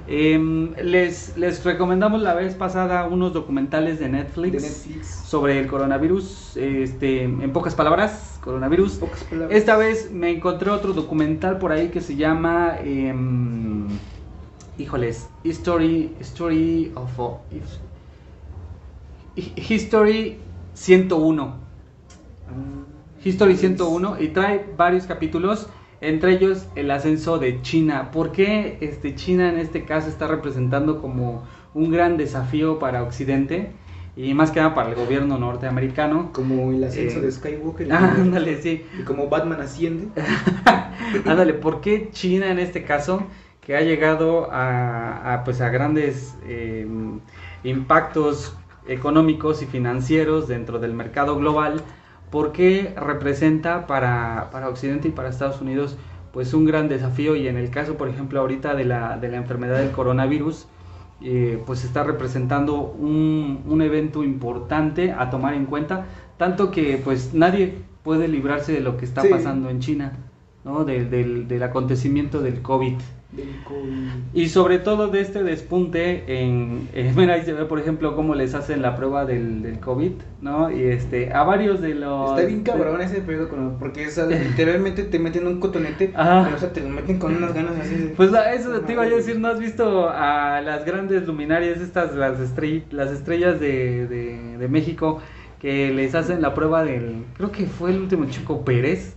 Em, les, les recomendamos la vez pasada unos documentales de Netflix, De Netflix. sobre el coronavirus, este, en pocas palabras, coronavirus. Pocas palabras. Esta vez me encontré otro documental por ahí que se llama, em, híjoles, History, History of History 101. History 101 y trae varios capítulos, entre ellos el ascenso de China. ¿Por qué este, China en este caso está representando como un gran desafío para Occidente y más que nada para el gobierno norteamericano? Como el ascenso Eh, de Skywalker. y- Ah, ándale, sí. Y como Batman asciende. Ándale, ¿por qué China en este caso, que ha llegado a, a, pues a grandes eh, impactos económicos y financieros dentro del mercado global, por qué representa para, para Occidente y para Estados Unidos pues un gran desafío y en el caso por ejemplo ahorita de la, de la enfermedad del coronavirus eh, pues está representando un, un evento importante a tomar en cuenta tanto que pues nadie puede librarse de lo que está Sí. pasando en China ¿no? Del- del, del acontecimiento del COVID Del COVID. y sobre todo de este despunte en, eh, mira ahí se ve por ejemplo cómo les hacen la prueba del, del COVID, ¿no? Y este, a varios de los... Está bien cabrón ese pedo porque sea, literalmente te meten un cotonete, Ajá. pero, o sea, te lo meten con unas ganas así de... Pues la- eso te iba a decir, ¿no has visto a las grandes luminarias, estas, las, estrell- las estrellas de, de- de México, que les hacen la prueba del, creo que fue el último Chico Pérez,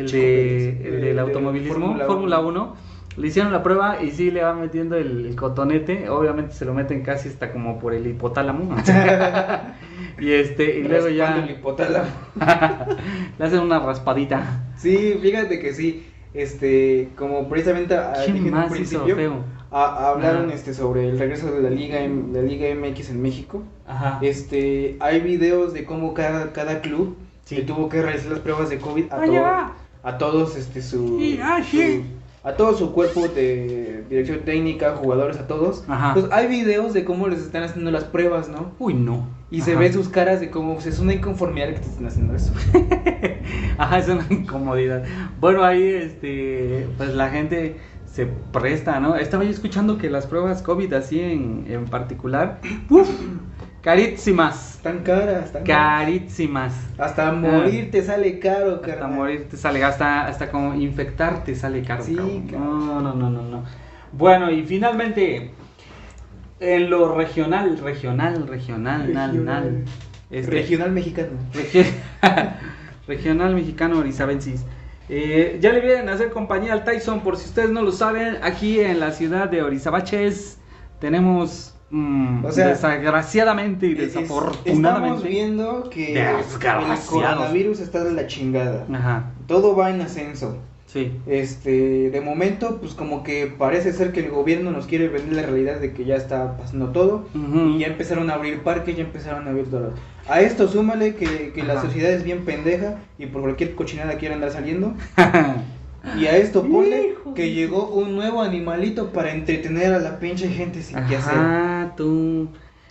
el, de, el de- del de automovilismo, Fórmula Fórmula Uno. 1, le hicieron la prueba y sí le van metiendo el, el cotonete, obviamente se lo meten casi hasta como por el hipotálamo, y este, y luego ya el hipotálamo. le hacen una raspadita. Sí, fíjate que sí, este, como precisamente a- ¿Quién dije en un más hizo principio, feo? a- hablaron Ajá. este sobre el regreso de la Liga la Liga MX en México. Ajá. Este, hay videos de cómo cada, cada club Sí. le tuvo que realizar las pruebas de COVID a, Ah, todo- ya. A todos este su, Sí, ah, su- a todo su cuerpo de dirección técnica, jugadores, a todos. Ajá. Pues hay videos de cómo les están haciendo las pruebas, ¿no? Uy, no. Y se Ajá. ve sus caras de cómo pues, es una inconformidad que te estén haciendo eso. Ajá, es una incomodidad. Bueno, ahí, este, pues la gente se presta, ¿no? Estaba yo escuchando que las pruebas COVID así en, en particular, uf, carísimas, Están caras, caras. carísimas. Hasta morir te sale caro, carnal. Hasta morir te sale, hasta, hasta como infectarte sale caro. Sí, cabrón. No, no, no, no, no. Bueno, y finalmente, en lo regional, regional, regional, nal, Regional. nal. este, Regional mexicano. Regi- Regional Mexicano Orizabensis. Eh, ya le vienen a hacer compañía al Tyson, por si ustedes no lo saben, aquí en la ciudad de Orizabaches tenemos, mm, O sea, desgraciadamente y Es- desafortunadamente... Estamos viendo que el coronavirus está de la chingada. Ajá, Todo va en ascenso. sí. Este, de momento, pues como que parece ser que el gobierno nos quiere vender la realidad de que ya está pasando todo. Y ya empezaron a abrir parques, ya empezaron a abrir todo. A esto súmale que, que la sociedad es bien pendeja y por cualquier cochinada quiere andar saliendo. Y a esto ponle que llegó un nuevo animalito para entretener a la pinche gente sin qué hacer. Ajá, tú...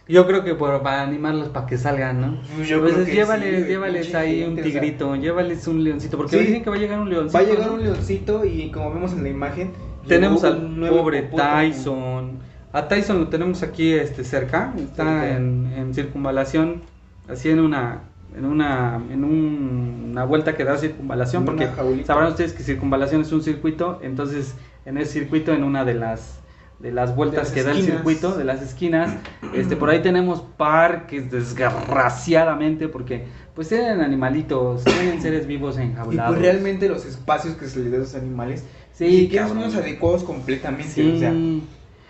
Yo creo que por, para animarlos para que salgan, ¿no? Yo Pues creo que llévales, sí, llévales ahí un gente, o sea. tigrito, llévales un leoncito, porque Sí. dicen que va a llegar un leoncito. Va a llegar un leoncito y como vemos en la imagen, Tenemos al pobre. Tyson. A Tyson lo tenemos aquí este cerca, está en, en circunvalación, así en una en una en un- una vuelta que da circunvalación porque jaulita. sabrán ustedes que circunvalación es un circuito, entonces en ese circuito en una de las de las vueltas las que da el circuito, de las esquinas, este por ahí tenemos parques desgraciadamente porque pues tienen animalitos, tienen seres vivos Y enjaulados. pues realmente los espacios que se les da a esos animales, Sí, siquiera son los adecuados completamente. Sí. O sea,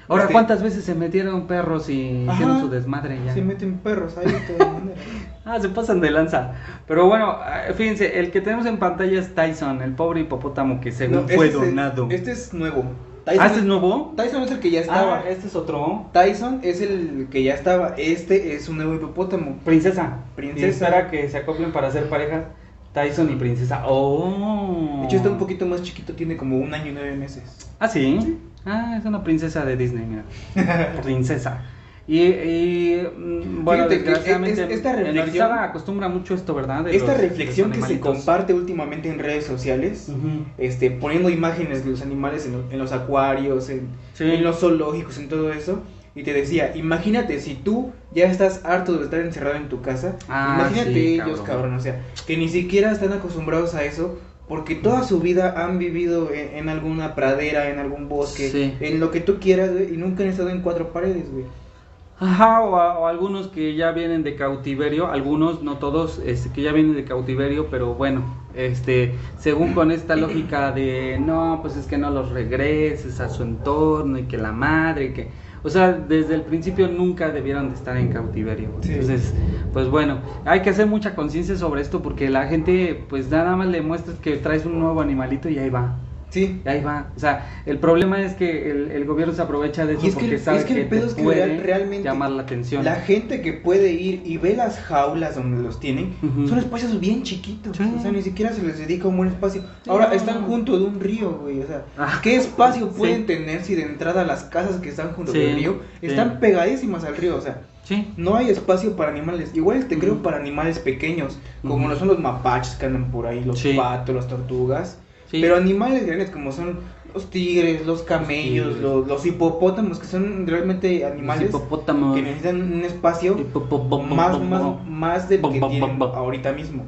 Ahora, este- ¿cuántas veces se metieron perros y Ajá. hicieron su desmadre ya? se meten perros ahí de todas maneras. Ah, se pasan de lanza. Pero bueno, eh, fíjense, el que tenemos en pantalla es Tyson, el pobre hipopótamo que según No, fue este es donado. este es nuevo. ah, ¿este es nuevo? Tyson es el que ya estaba. Ah, este es otro. Tyson es el que ya estaba. Este es un nuevo hipopótamo. Princesa. Princesa. Espera que se acoplen para ser pareja. Tyson y Princesa. Oh. De hecho, está un poquito más chiquito, tiene como un año y nueve meses. Ah, sí. Ah, es una princesa de Disney, mira. princesa. Y, y, mm, bueno, Fíjate desgraciadamente, es- esta reflexión- acostumbra mucho esto, ¿verdad? De Esta los- reflexión los que se comparte últimamente en redes sociales, este, poniendo imágenes de los animales en, lo- en los acuarios, en, Sí. en los zoológicos, en todo eso. Y te decía, imagínate si tú ya estás harto de estar encerrado en tu casa, Ah, imagínate sí, ellos, cabrón. cabrón. o sea, que ni siquiera están acostumbrados a eso, porque toda su vida han vivido en, en alguna pradera, en algún bosque, Sí. en lo que tú quieras, güey, y nunca han estado en cuatro paredes, güey. Ajá, o, a- o algunos que ya vienen de cautiverio, algunos, no todos, este, que ya vienen de cautiverio, pero bueno, este, según con esta lógica de, no, pues es que no los regreses a su entorno y que la madre, y que, o sea, desde el principio nunca debieron de estar en cautiverio. Sí. Entonces, pues bueno, hay que hacer mucha conciencia sobre esto porque la gente, pues nada más le muestras que traes un nuevo animalito y ahí va. Sí. y Ahí va, o sea, el problema es que el, el gobierno se aprovecha de eso Y es que, porque el- sabe es que el pedo es que puede real- realmente llamar la atención. La gente que puede ir y ve las jaulas donde los tienen, son espacios bien chiquitos. Sí. O sea, ni siquiera se les dedica un buen espacio. Ahora no, están no. junto de un río, güey. O sea, Ah, ¿qué espacio sí. pueden tener si de entrada las casas que están junto del río están pegadísimas al río? O sea, Sí. no hay espacio para animales. Igual te creo para animales pequeños, como lo son los mapaches que andan por ahí, los Sí. patos, las tortugas. Sí. Pero animales grandes como son los tigres, los camellos, los, los hipopótamos, que son realmente animales que necesitan un espacio más, más, más del que tienen ahorita mismo.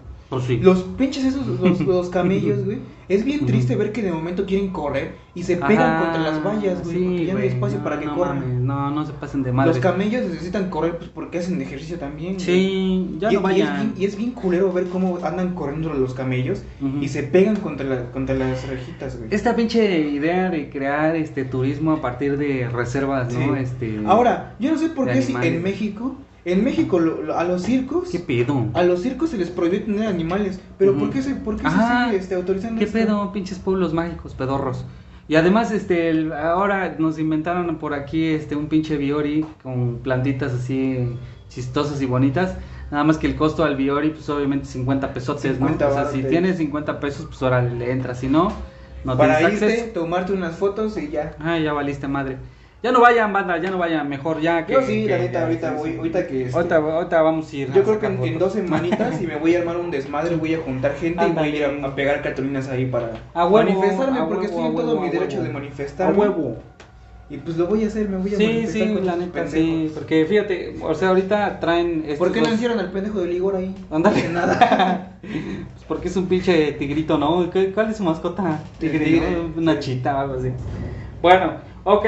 Sí. Los pinches esos, los, los camellos, güey. Es bien triste ver que de momento quieren correr y se pegan Ajá, contra las vallas, güey. sí, porque ya no hay güey, espacio no, para que no corran. mames, no, no se pasen de madre. Los camellos necesitan correr pues porque hacen ejercicio también. güey. Sí, ya y, no y es vayan. bien, y es bien culero ver cómo andan corriendo los camellos y se pegan contra, la- contra las rejitas, güey. Esta pinche idea de crear este turismo a partir de reservas, ¿no? Sí. Este Ahora, yo no sé por qué si en México, en México lo- lo- a los circos, ¿Qué pedo? a los circos se les prohíbe tener animales, pero. ¿por qué se, por qué se Ajá. sigue este, autorizando ¿Qué esto? pedo, pinches pueblos mágicos, pedorros? Y además, este, el- ahora nos inventaron por aquí, este, un pinche Biori con plantitas así chistosas y bonitas. Nada más que el costo al Biori, pues obviamente 50 pesotes, 50 ¿no? O sea, si tienes 50 pesos, pues ahora le entras. Si no, No Para tienes irte, acceso. tomarte unas fotos y ya. Ay, ya valiste madre. Ya no vayan, banda, ya no vayan, mejor ya que... Yo sí, que- la neta, ahorita voy, ahorita que... este, Ahorita, ahorita vamos a ir. Yo a creo que en, en dos semanitas y me voy a armar un desmadre, voy a juntar gente y voy a ir a, a pegar cartulinas ahí para A huevo, manifestarme, a porque estoy a en todo huevo, mi a derecho de A manifestarme. huevo. Y pues lo voy a hacer, me voy a Sí, manifestar sí, con la neta, sí. Porque fíjate, o sea, ahorita traen. estos ¿Por qué no encierran al pendejo del Igor ahí? Ándale. Nada. Pues porque es un pinche tigrito, ¿no? ¿Qué- ¿Cuál es su mascota? ¿no? Una chita o algo así. Bueno, ok.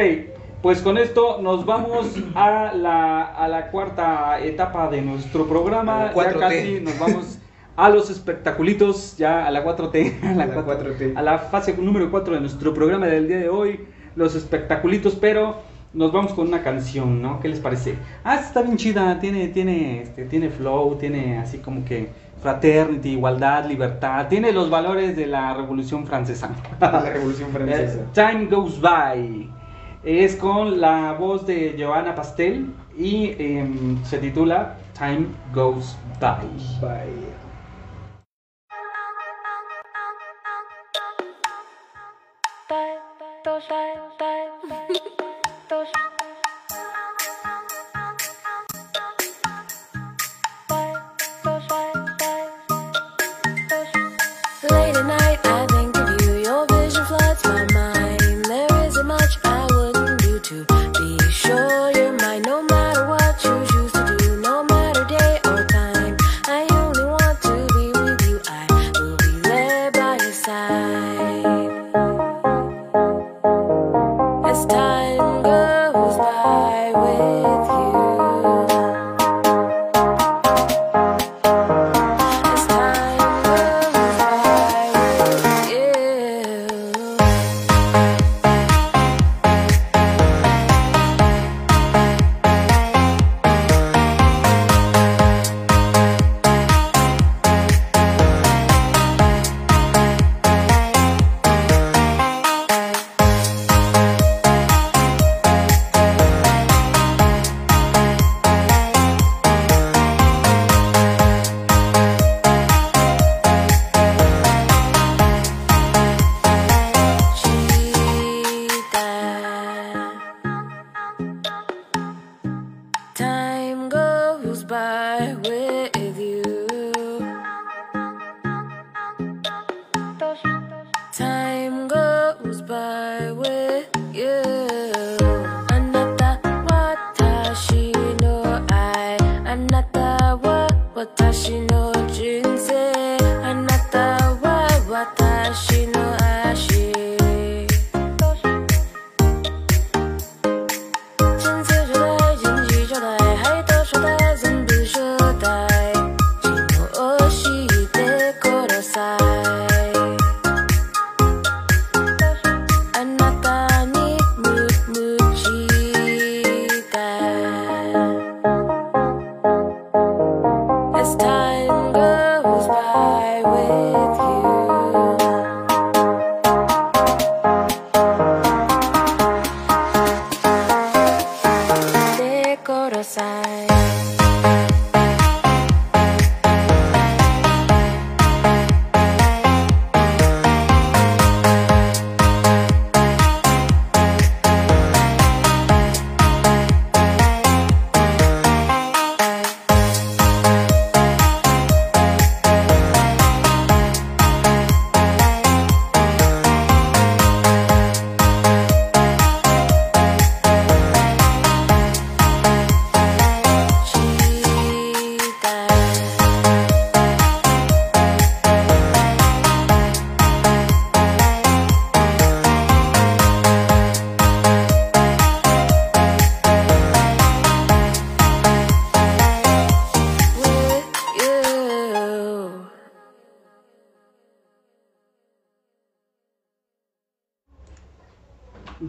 Pues con esto nos vamos a la, a la cuarta etapa de nuestro programa. Ya 4T. casi nos vamos a los espectaculitos, ya a la 4T. A la, A la 4, 4T. A la fase número 4 de nuestro programa del día de hoy. Los espectaculitos, pero nos vamos con una canción, ¿no? ¿Qué les parece? Ah, está bien chida, tiene, tiene, este, tiene flow, tiene así como que fraternity, igualdad, libertad, tiene los valores de la Revolución Francesa. La Revolución Francesa. Eh, Time Goes By. Es con la voz de Joanna Pastel y em, se titula Time Goes By.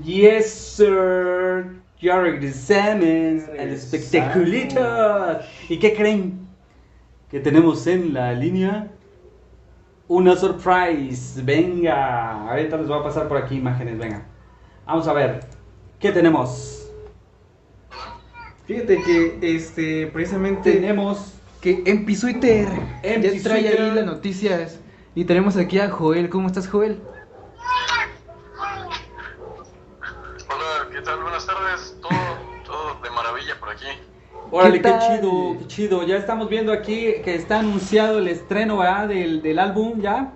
Yes, sir. Ya regresamos al espectaculito. ¿Y qué creen? Que tenemos en la línea una surprise. Venga, ahorita les voy a pasar por aquí imágenes. Venga, vamos a ver. ¿Qué tenemos? Fíjate que este precisamente Tenemos que en Pisuiter ya trae ahí las noticias y tenemos aquí a Joel. ¿Cómo estás, Joel? Órale, qué, chido, qué chido. Ya estamos viendo aquí que está anunciado el estreno ¿verdad? Del, del álbum ya.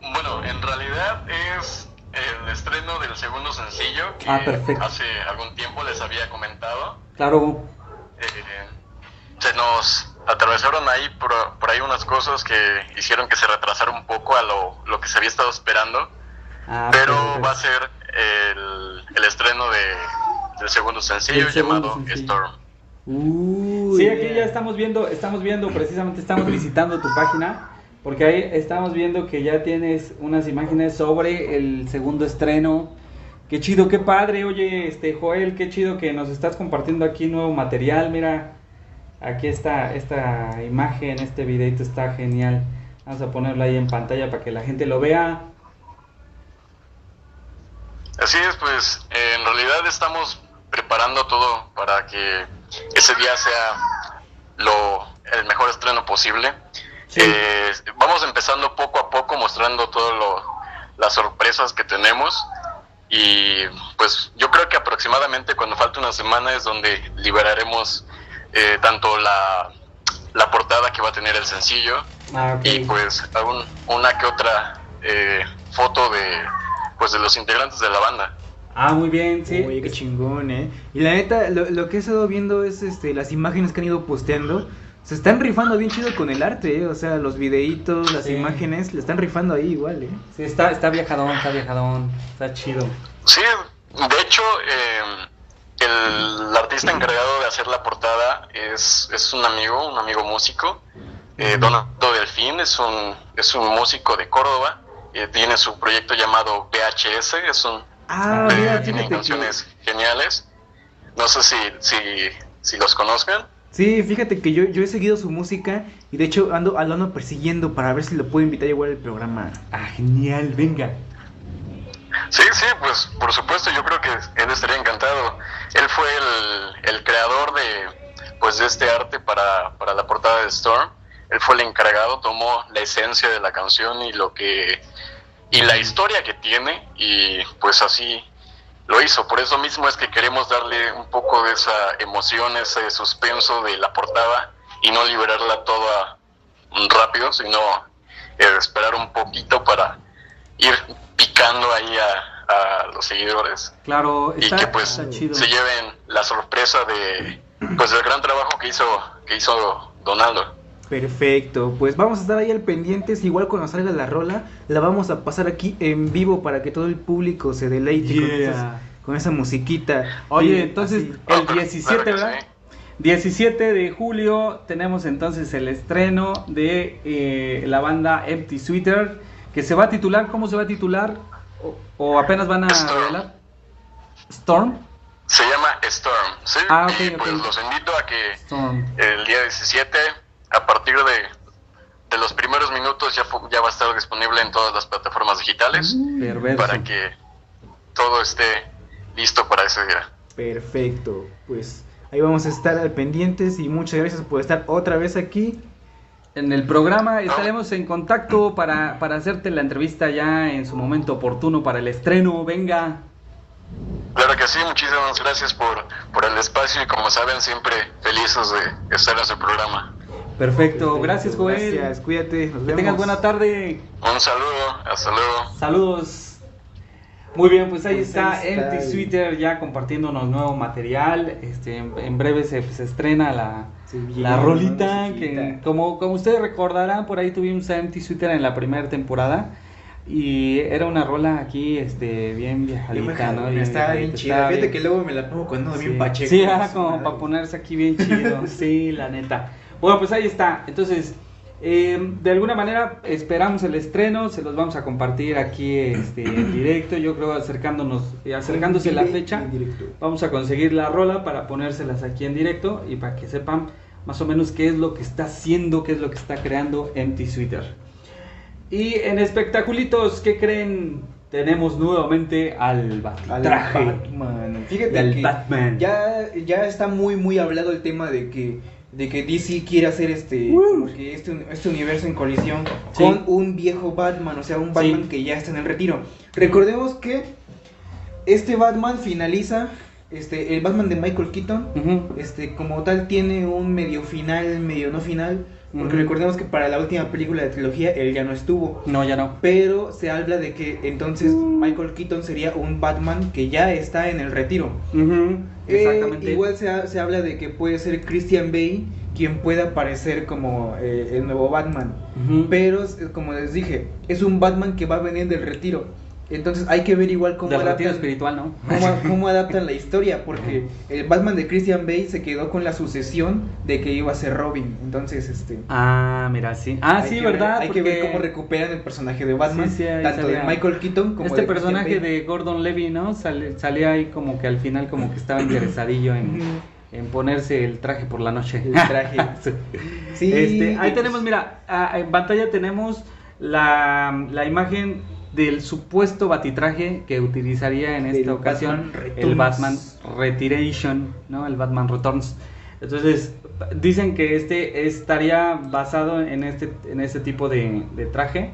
Bueno, en realidad es el estreno del segundo sencillo que Ah, perfecto. hace algún tiempo les había comentado. Claro. Eh, se nos atravesaron ahí por, por ahí unas cosas que hicieron que se retrasara un poco a lo, lo que se había estado esperando, Ah, pero perfecto. va a ser el, el estreno de, del segundo sencillo segundo llamado sencillo. Storm. Uy, Sí, aquí ya estamos viendo, estamos viendo, precisamente estamos visitando tu página, porque ahí estamos viendo que ya tienes unas imágenes sobre el segundo estreno. Qué chido, qué padre, oye, este Joel, qué chido que nos estás compartiendo aquí nuevo material, mira, aquí está esta imagen, este videito está genial. Vamos a ponerlo ahí en pantalla para que la gente lo vea. Así es, pues eh, en realidad estamos preparando todo para que ese día sea lo el mejor estreno posible. Sí. Eh, vamos empezando poco a poco mostrando todas las sorpresas que tenemos y pues yo creo que aproximadamente cuando falte una semana es donde liberaremos eh, tanto la, la portada que va a tener el sencillo Ah, y pues aún una que otra eh, foto de pues de los integrantes de la banda. Ah, muy bien, sí. Oye, qué chingón, eh. Y la neta, lo, lo que he estado viendo es este, las imágenes que han ido posteando. Se están rifando bien chido con el arte, eh. O sea, los videitos, las Sí. imágenes, le están rifando ahí igual, eh. Sí, está, está viajadón, está viajadón, está chido. Sí, de hecho, eh, el artista encargado de hacer la portada es, es un amigo, un amigo músico. Eh, Donato Delfín es un, es un músico de Córdoba. eh, tiene su proyecto llamado VHS. Es un, Ah, mira, tiene que... canciones geniales. No sé si, si, si los conozcan. Sí, fíjate que yo, yo he seguido su música y de hecho ando, lo ando persiguiendo para ver si lo puedo invitar igual al programa. Ah, genial, venga. Sí, sí, pues por supuesto, yo creo que él estaría encantado. Él fue el, el creador de, pues, de este arte para, para la portada de Storm. Él fue el encargado, tomó la esencia de la canción y lo que y la historia que tiene y pues así lo hizo. Por eso mismo es que queremos darle un poco de esa emoción, ese suspenso de la portada y no liberarla toda rápido, sino eh, esperar un poquito para ir picando ahí a, a los seguidores Claro, y está, que pues está chido. se lleven la sorpresa de pues del gran trabajo que hizo que hizo Donaldo. Perfecto, pues vamos a estar ahí al pendientes, igual cuando salga la rola, la vamos a pasar aquí en vivo para que todo el público se deleite con, esas- con esa musiquita. Oye, Y entonces así. el Ah, claro 17, que ¿verdad? sí. 17 de julio tenemos entonces el estreno de eh, la banda Empty Sweater, que se va a titular, ¿cómo se va a titular? ¿O, o apenas van a Storm. revelar? Storm. Se llama Storm, ¿sí? Ah, ok, y ok. pues los invito a que Storm. el día 17, a partir de, de los primeros minutos, ya, ya va a estar disponible en todas las plataformas digitales Perverso. para que todo esté listo para ese día. Perfecto, pues ahí vamos a estar al pendientes y muchas gracias por estar otra vez aquí. En el programa estaremos en contacto para, para hacerte la entrevista ya en su momento oportuno para el estreno. Venga. Claro que sí, muchísimas gracias por, por el espacio y como saben, siempre felices de estar en su programa. Perfecto. Gracias, Joel. Gracias, cuídate, nos Que vemos. tengas buena tarde. Un saludo, hasta luego. Saludos. Muy bien, pues ahí Pues está ahí está. Empty Sweater ya compartiéndonos nuevo material. Este, en, en breve se, se estrena la, la rolita. Que, como, como ustedes recordarán, por ahí tuvimos a Empty Sweater en la primera temporada. Y era una rola aquí, este, bien viajadita, ¿no? Bien Está bien viajadita, chida. estaba Fíjate bien- que luego me la pongo cuando ando Sí, bien pacheco. Sí, ah, Su como para ponerse aquí bien chido. sí, la neta. Bueno, pues ahí está. Entonces, eh, de alguna manera esperamos el estreno, se los vamos a compartir aquí este, en directo. Yo creo acercándonos, eh, acercándose la fecha, vamos a conseguir la rola para ponérselas aquí en directo y para que sepan más o menos qué es lo que está haciendo, qué es lo que está creando Empty Sweater. Y en espectaculitos, ¿qué creen? Tenemos nuevamente al Al traje. Batman. Fíjate Del que Batman. Ya, ya está muy muy hablado el tema de que de que DC quiere hacer este como que este, este universo en colisión Sí. con un viejo Batman, o sea, un Batman Sí. que ya está en el retiro. Recordemos que este Batman finaliza este, el Batman de Michael Keaton, este, como tal, tiene un medio final, medio no final. Porque recordemos que para la última película de trilogía él ya no estuvo. No, ya no. Pero se habla de que entonces Michael Keaton sería un Batman que ya está en el retiro. Eh, Exactamente. igual se, ha- se habla de que puede ser Christian Bale quien pueda aparecer como eh, el nuevo Batman. Pero, como les dije, es un Batman que va a venir del retiro. Entonces hay que ver igual cómo adaptan, espiritual, ¿no? cómo, cómo adaptan la historia. Porque el Batman de Christian Bale se quedó con la sucesión de que iba a ser Robin. Entonces, este... Ah, mira, sí. Ah, sí, ver- ¿verdad? hay que ver cómo recuperan el personaje de Batman. Sí, sí, tanto de. Michael Keaton como Este de personaje Bale. de Gordon Levy, ¿no? Sale- salía ahí como que al final como que estaba interesadillo en, en ponerse el traje por la noche. El traje. Sí. Sí, Este, ahí tenemos, mira, ah, en pantalla tenemos la, la imagen del supuesto batitraje que utilizaría en esta ocasión Batman el. Batman Retiration, ¿no? El Batman Returns. Entonces, dicen que este estaría basado en este, en este tipo de, de traje,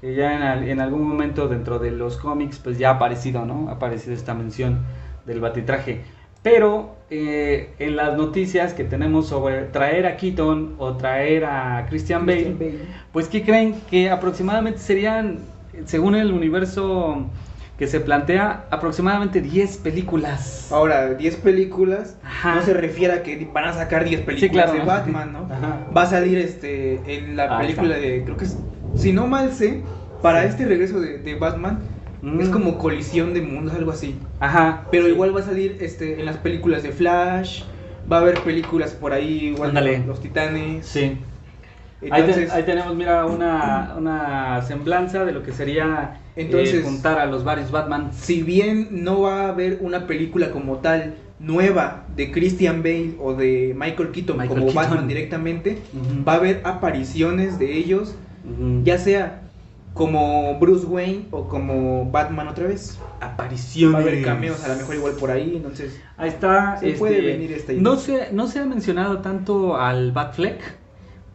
que ya en, al- en algún momento dentro de los cómics, pues ya ha aparecido, ¿no? Ha aparecido esta mención del batitraje. Pero eh, en las noticias que tenemos sobre traer a Keaton o traer a Christian Bale, Christian Bale. pues que creen que aproximadamente serían, según el universo que se plantea, aproximadamente 10 películas. Ahora, 10 películas Ajá. no se refiere a que van a sacar 10 películas Sí, claro, de ¿no? Batman, ¿no? Ajá. Va a salir este en la película está. de creo que es si no mal sé, para Sí. este regreso de, de Batman Mm. es como colisión de mundos, algo así. Ajá. Pero sí. igual va a salir este en las películas de Flash, va a haber películas por ahí igual los Titanes. Sí. Ahí, te- Entonces, ahí tenemos, mira, una, una semblanza de lo que sería eh, Entonces- juntar a los varios Batman. si bien no va a haber una película como tal nueva de Christian Bale o de Michael Keaton Michael como Keaton. Batman directamente, va a haber apariciones de ellos, ya sea como Bruce Wayne o como Batman otra vez. apariciones. Va a haber cameos a lo mejor igual por ahí, entonces Ahí está. Se puede venir esta idea. no se, no se ha mencionado tanto al Batfleck,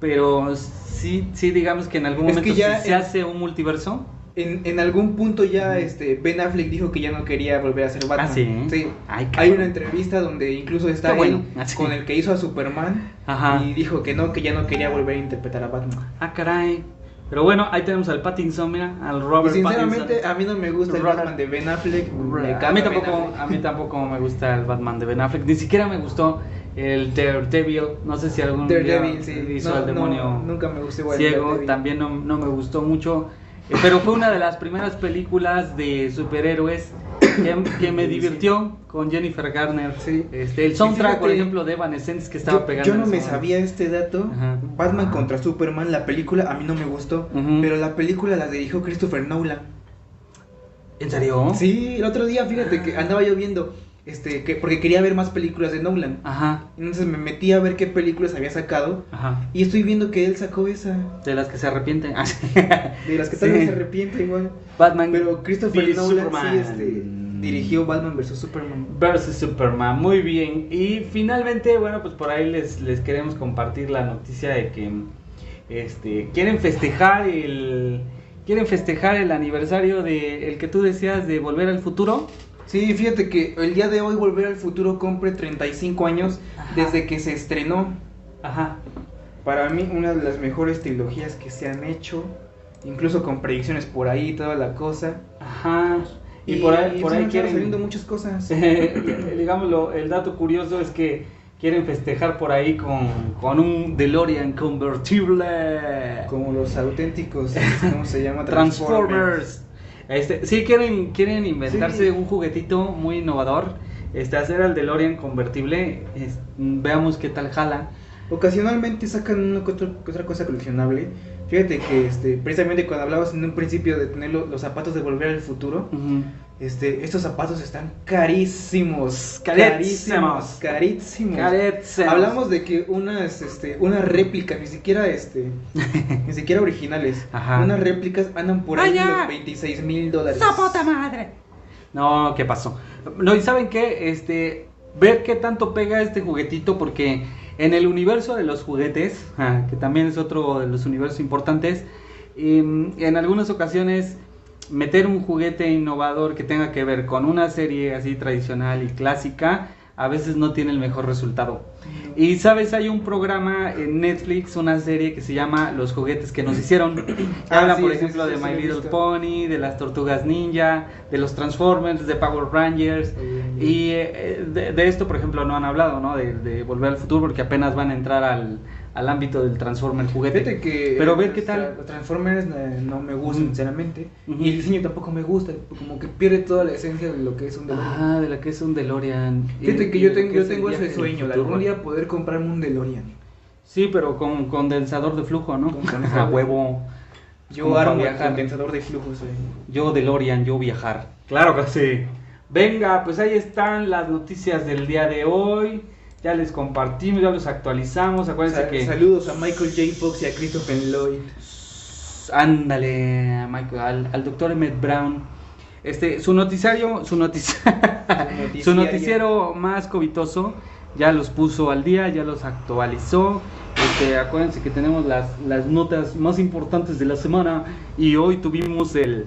pero sí, sí digamos que en algún Es momento que ya si se hace un multiverso. en, en algún punto ya este Ben Affleck dijo que ya no quería volver a ser Batman. Ah, ¿sí? Ay, Hay una entrevista donde incluso está Qué bueno. él Ah, con el que hizo a Superman Ajá. y dijo que no, que ya no quería volver a interpretar a Batman. Ah, caray. Pero bueno, ahí tenemos al Pattinson, mira, al Robert sinceramente Pattinson. a mí no me gusta el Robert- Batman de Ben Affleck. me a mí Ben tampoco, Affleck. a mí tampoco me gusta el Batman de Ben Affleck. Ni siquiera me gustó el Daredevil. No sé si algún Daredevil, día sí. hizo No, al demonio no, nunca me gustó igual ciego. También no, no me gustó mucho. Eh, Pero fue una de las primeras películas de superhéroes que, que me divirtió con Jennifer Garner. Sí. Este, el soundtrack, por ejemplo, de Evanescence que estaba Yo, pegando. yo no me sabía este dato. Ajá. Batman contra Superman, la película a mí no me gustó. Pero la película la dirigió Christopher Nolan. ¿En serio? Sí, el otro día, fíjate que andaba yo viendo, este, que, porque quería ver más películas de Nolan. Ajá, Entonces me metí a ver qué películas había sacado. ajá. Y estoy viendo que él sacó esa. De las que se arrepienten. Ah. De las que tal Sí. vez se arrepiente igual. Batman. Pero Christopher Nolan Superman. sí este, dirigió Batman vs Superman. Versus Superman, muy bien. Y finalmente, bueno, pues por ahí les, les queremos compartir la noticia de que este, quieren festejar el quieren festejar el aniversario de el que tú decías de Volver al Futuro. Sí, fíjate que el día de hoy Volver al Futuro cumple 35 años Ajá. desde que se estrenó. Ajá. Para mí, una de las mejores trilogías que se han hecho. Incluso con predicciones por ahí y toda la cosa. Ajá. Y, por ahí, por ahí quieren saliendo muchas cosas. digámoslo, el dato curioso es que quieren festejar por ahí con, con un DeLorean convertible. Como los auténticos, ¿cómo se llama? Transformers. Este, sí, quieren, quieren inventarse Sí. un juguetito muy innovador. Este, hacer al DeLorean convertible. es- veamos qué tal jala. Ocasionalmente sacan una que otra, otra cosa coleccionable. Fíjate que este, precisamente cuando hablabas en un principio de tener lo- los zapatos de volver al futuro. Este, estos zapatos están carísimos. Carísimos. Carísimos. Carísimos. Hablamos de que unas, este, unas réplicas, ni siquiera este, ni siquiera originales. Ajá. Unas réplicas andan por ahí ¡Ay, ya! los 26 mil dólares. madre! No, ¿qué pasó? No, y saben qué, este, ver qué tanto pega este juguetito, porque en el universo de los juguetes, ah, que también es otro de los universos importantes, em, en algunas ocasiones meter un juguete innovador que tenga que ver con una serie así tradicional y clásica, a veces no tiene el mejor resultado. Y sabes, hay un programa en Netflix, una serie que se llama Los juguetes que nos hicieron. Que Ah, habla, sí, por ejemplo, sí, de My Little. Pony, de las Tortugas Ninja, de los Transformers, de Power Rangers. Y eh, de, de esto, por ejemplo, no han hablado, ¿no? De, de Volver al Futuro, porque apenas van a entrar al, al ámbito del Transformer juguete. Fíjate que. Pero ver qué tal. Los Transformers eh, no me gustan, sinceramente. Y el diseño tampoco me gusta. Como que pierde toda la esencia de lo que es un DeLorean. Ah, de la que es un DeLorean. Fíjate que yo tengo, yo tengo ese sueño, de algún día poder comprarme un DeLorean. Sí, pero con condensador de flujo, ¿no? Con A huevo. Yo armo viajar. condensador de flujo. Yo DeLorean, yo viajar. Claro que sí. Venga, pues ahí están las noticias del día de hoy. Ya les compartimos, ya los actualizamos. Acuérdense que. Saludos a Michael J. Fox y a Christopher Lloyd. Ándale, Michael, al, al doctor Emmett Brown. Este, su noticiario, su, notici- su noticiero más covitoso, ya los puso al día, ya los actualizó. Este, acuérdense que tenemos las, las notas más importantes de la semana y hoy tuvimos el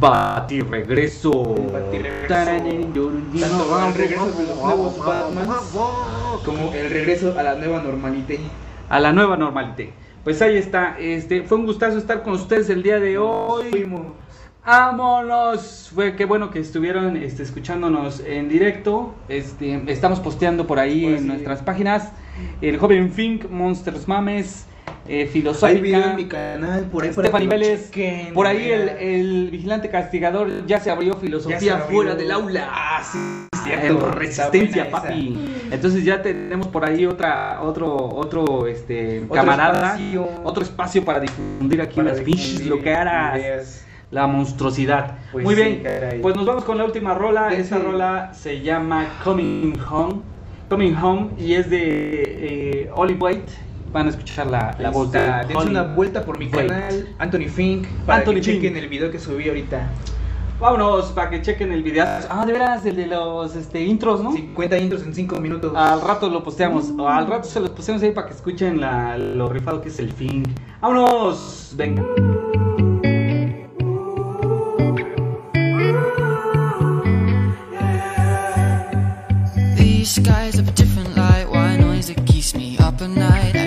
batirregreso. El batirregreso. Tanto el regreso de los nuevos Batmans como el regreso a la nueva normalidad. a la nueva normalidad. Pues ahí está, este, fue un gustazo estar con ustedes el día de hoy. Fuimos. ¡Vámonos! Fue qué bueno que estuvieron este, escuchándonos en directo. Este, estamos posteando por ahí Pues en sí. nuestras páginas. El joven Fink, Monsters Mames, eh, Hay video en Filosófica, mi canal, por ahí Stephanie que lo Vélez. Por ahí el, vigilante castigador ya se abrió se filosofía abrió. fuera del aula. Ah, sí, cierto. resistencia, papi. Entonces ya tenemos por ahí otra, otro, otro, este, Otro camarada, espacio. otro espacio para difundir aquí Para las pinches difundir loqueras. ideas. La monstruosidad. Pues Muy sí, bien, caray. pues nos vamos con la última rola. De Esa rola se llama Coming Home. Coming Home y es de eh, Olive White. Van a escuchar la, la voz de está. Dense una vuelta por mi White. canal, Anthony Fink, para Anthony que chequen Fink. el video que subí ahorita. Vámonos para que chequen el video. Ah, de veras, el de los este, intros, ¿no? 50 intros en 5 minutos. Al rato lo posteamos. O al rato se los posteamos ahí para que escuchen la, lo rifado que es el fin. ¡Vámonos! Venga. These skies have a different light, white noise that keeps me up at night.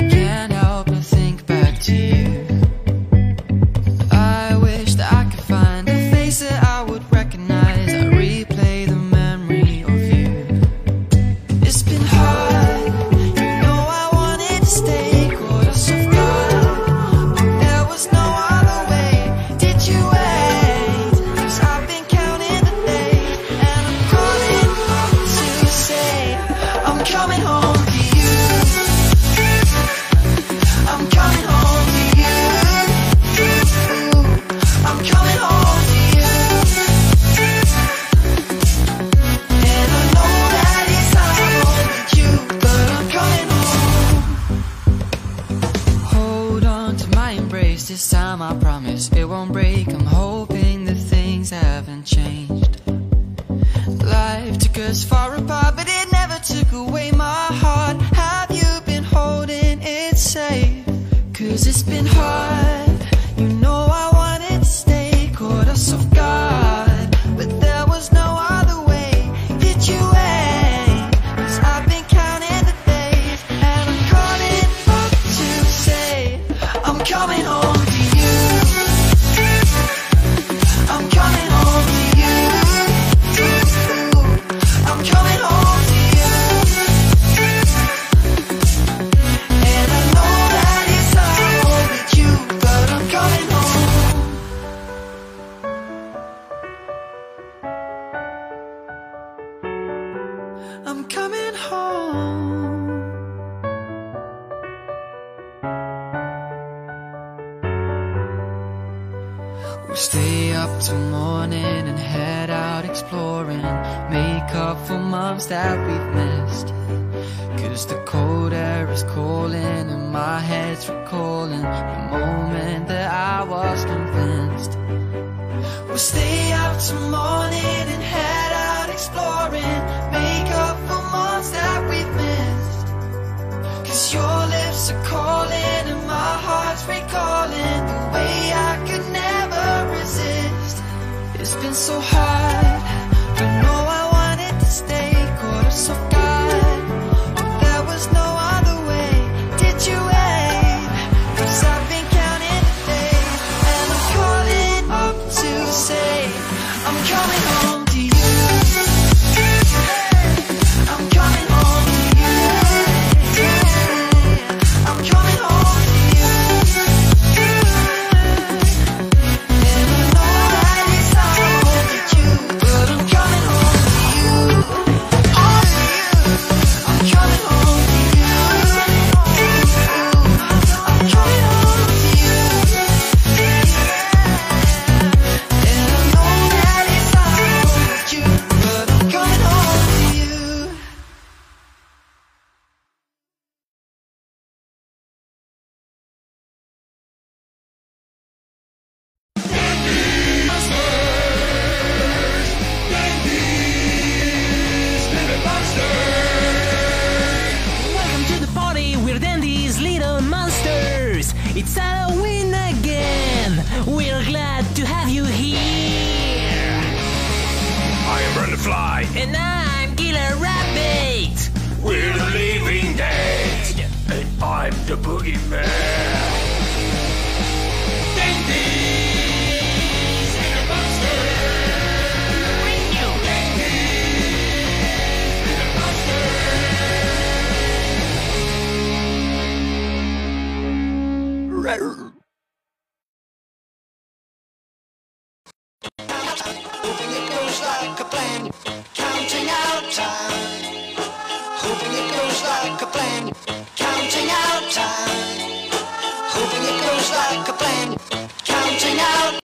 recalling the way I could never resist. It's been so hard.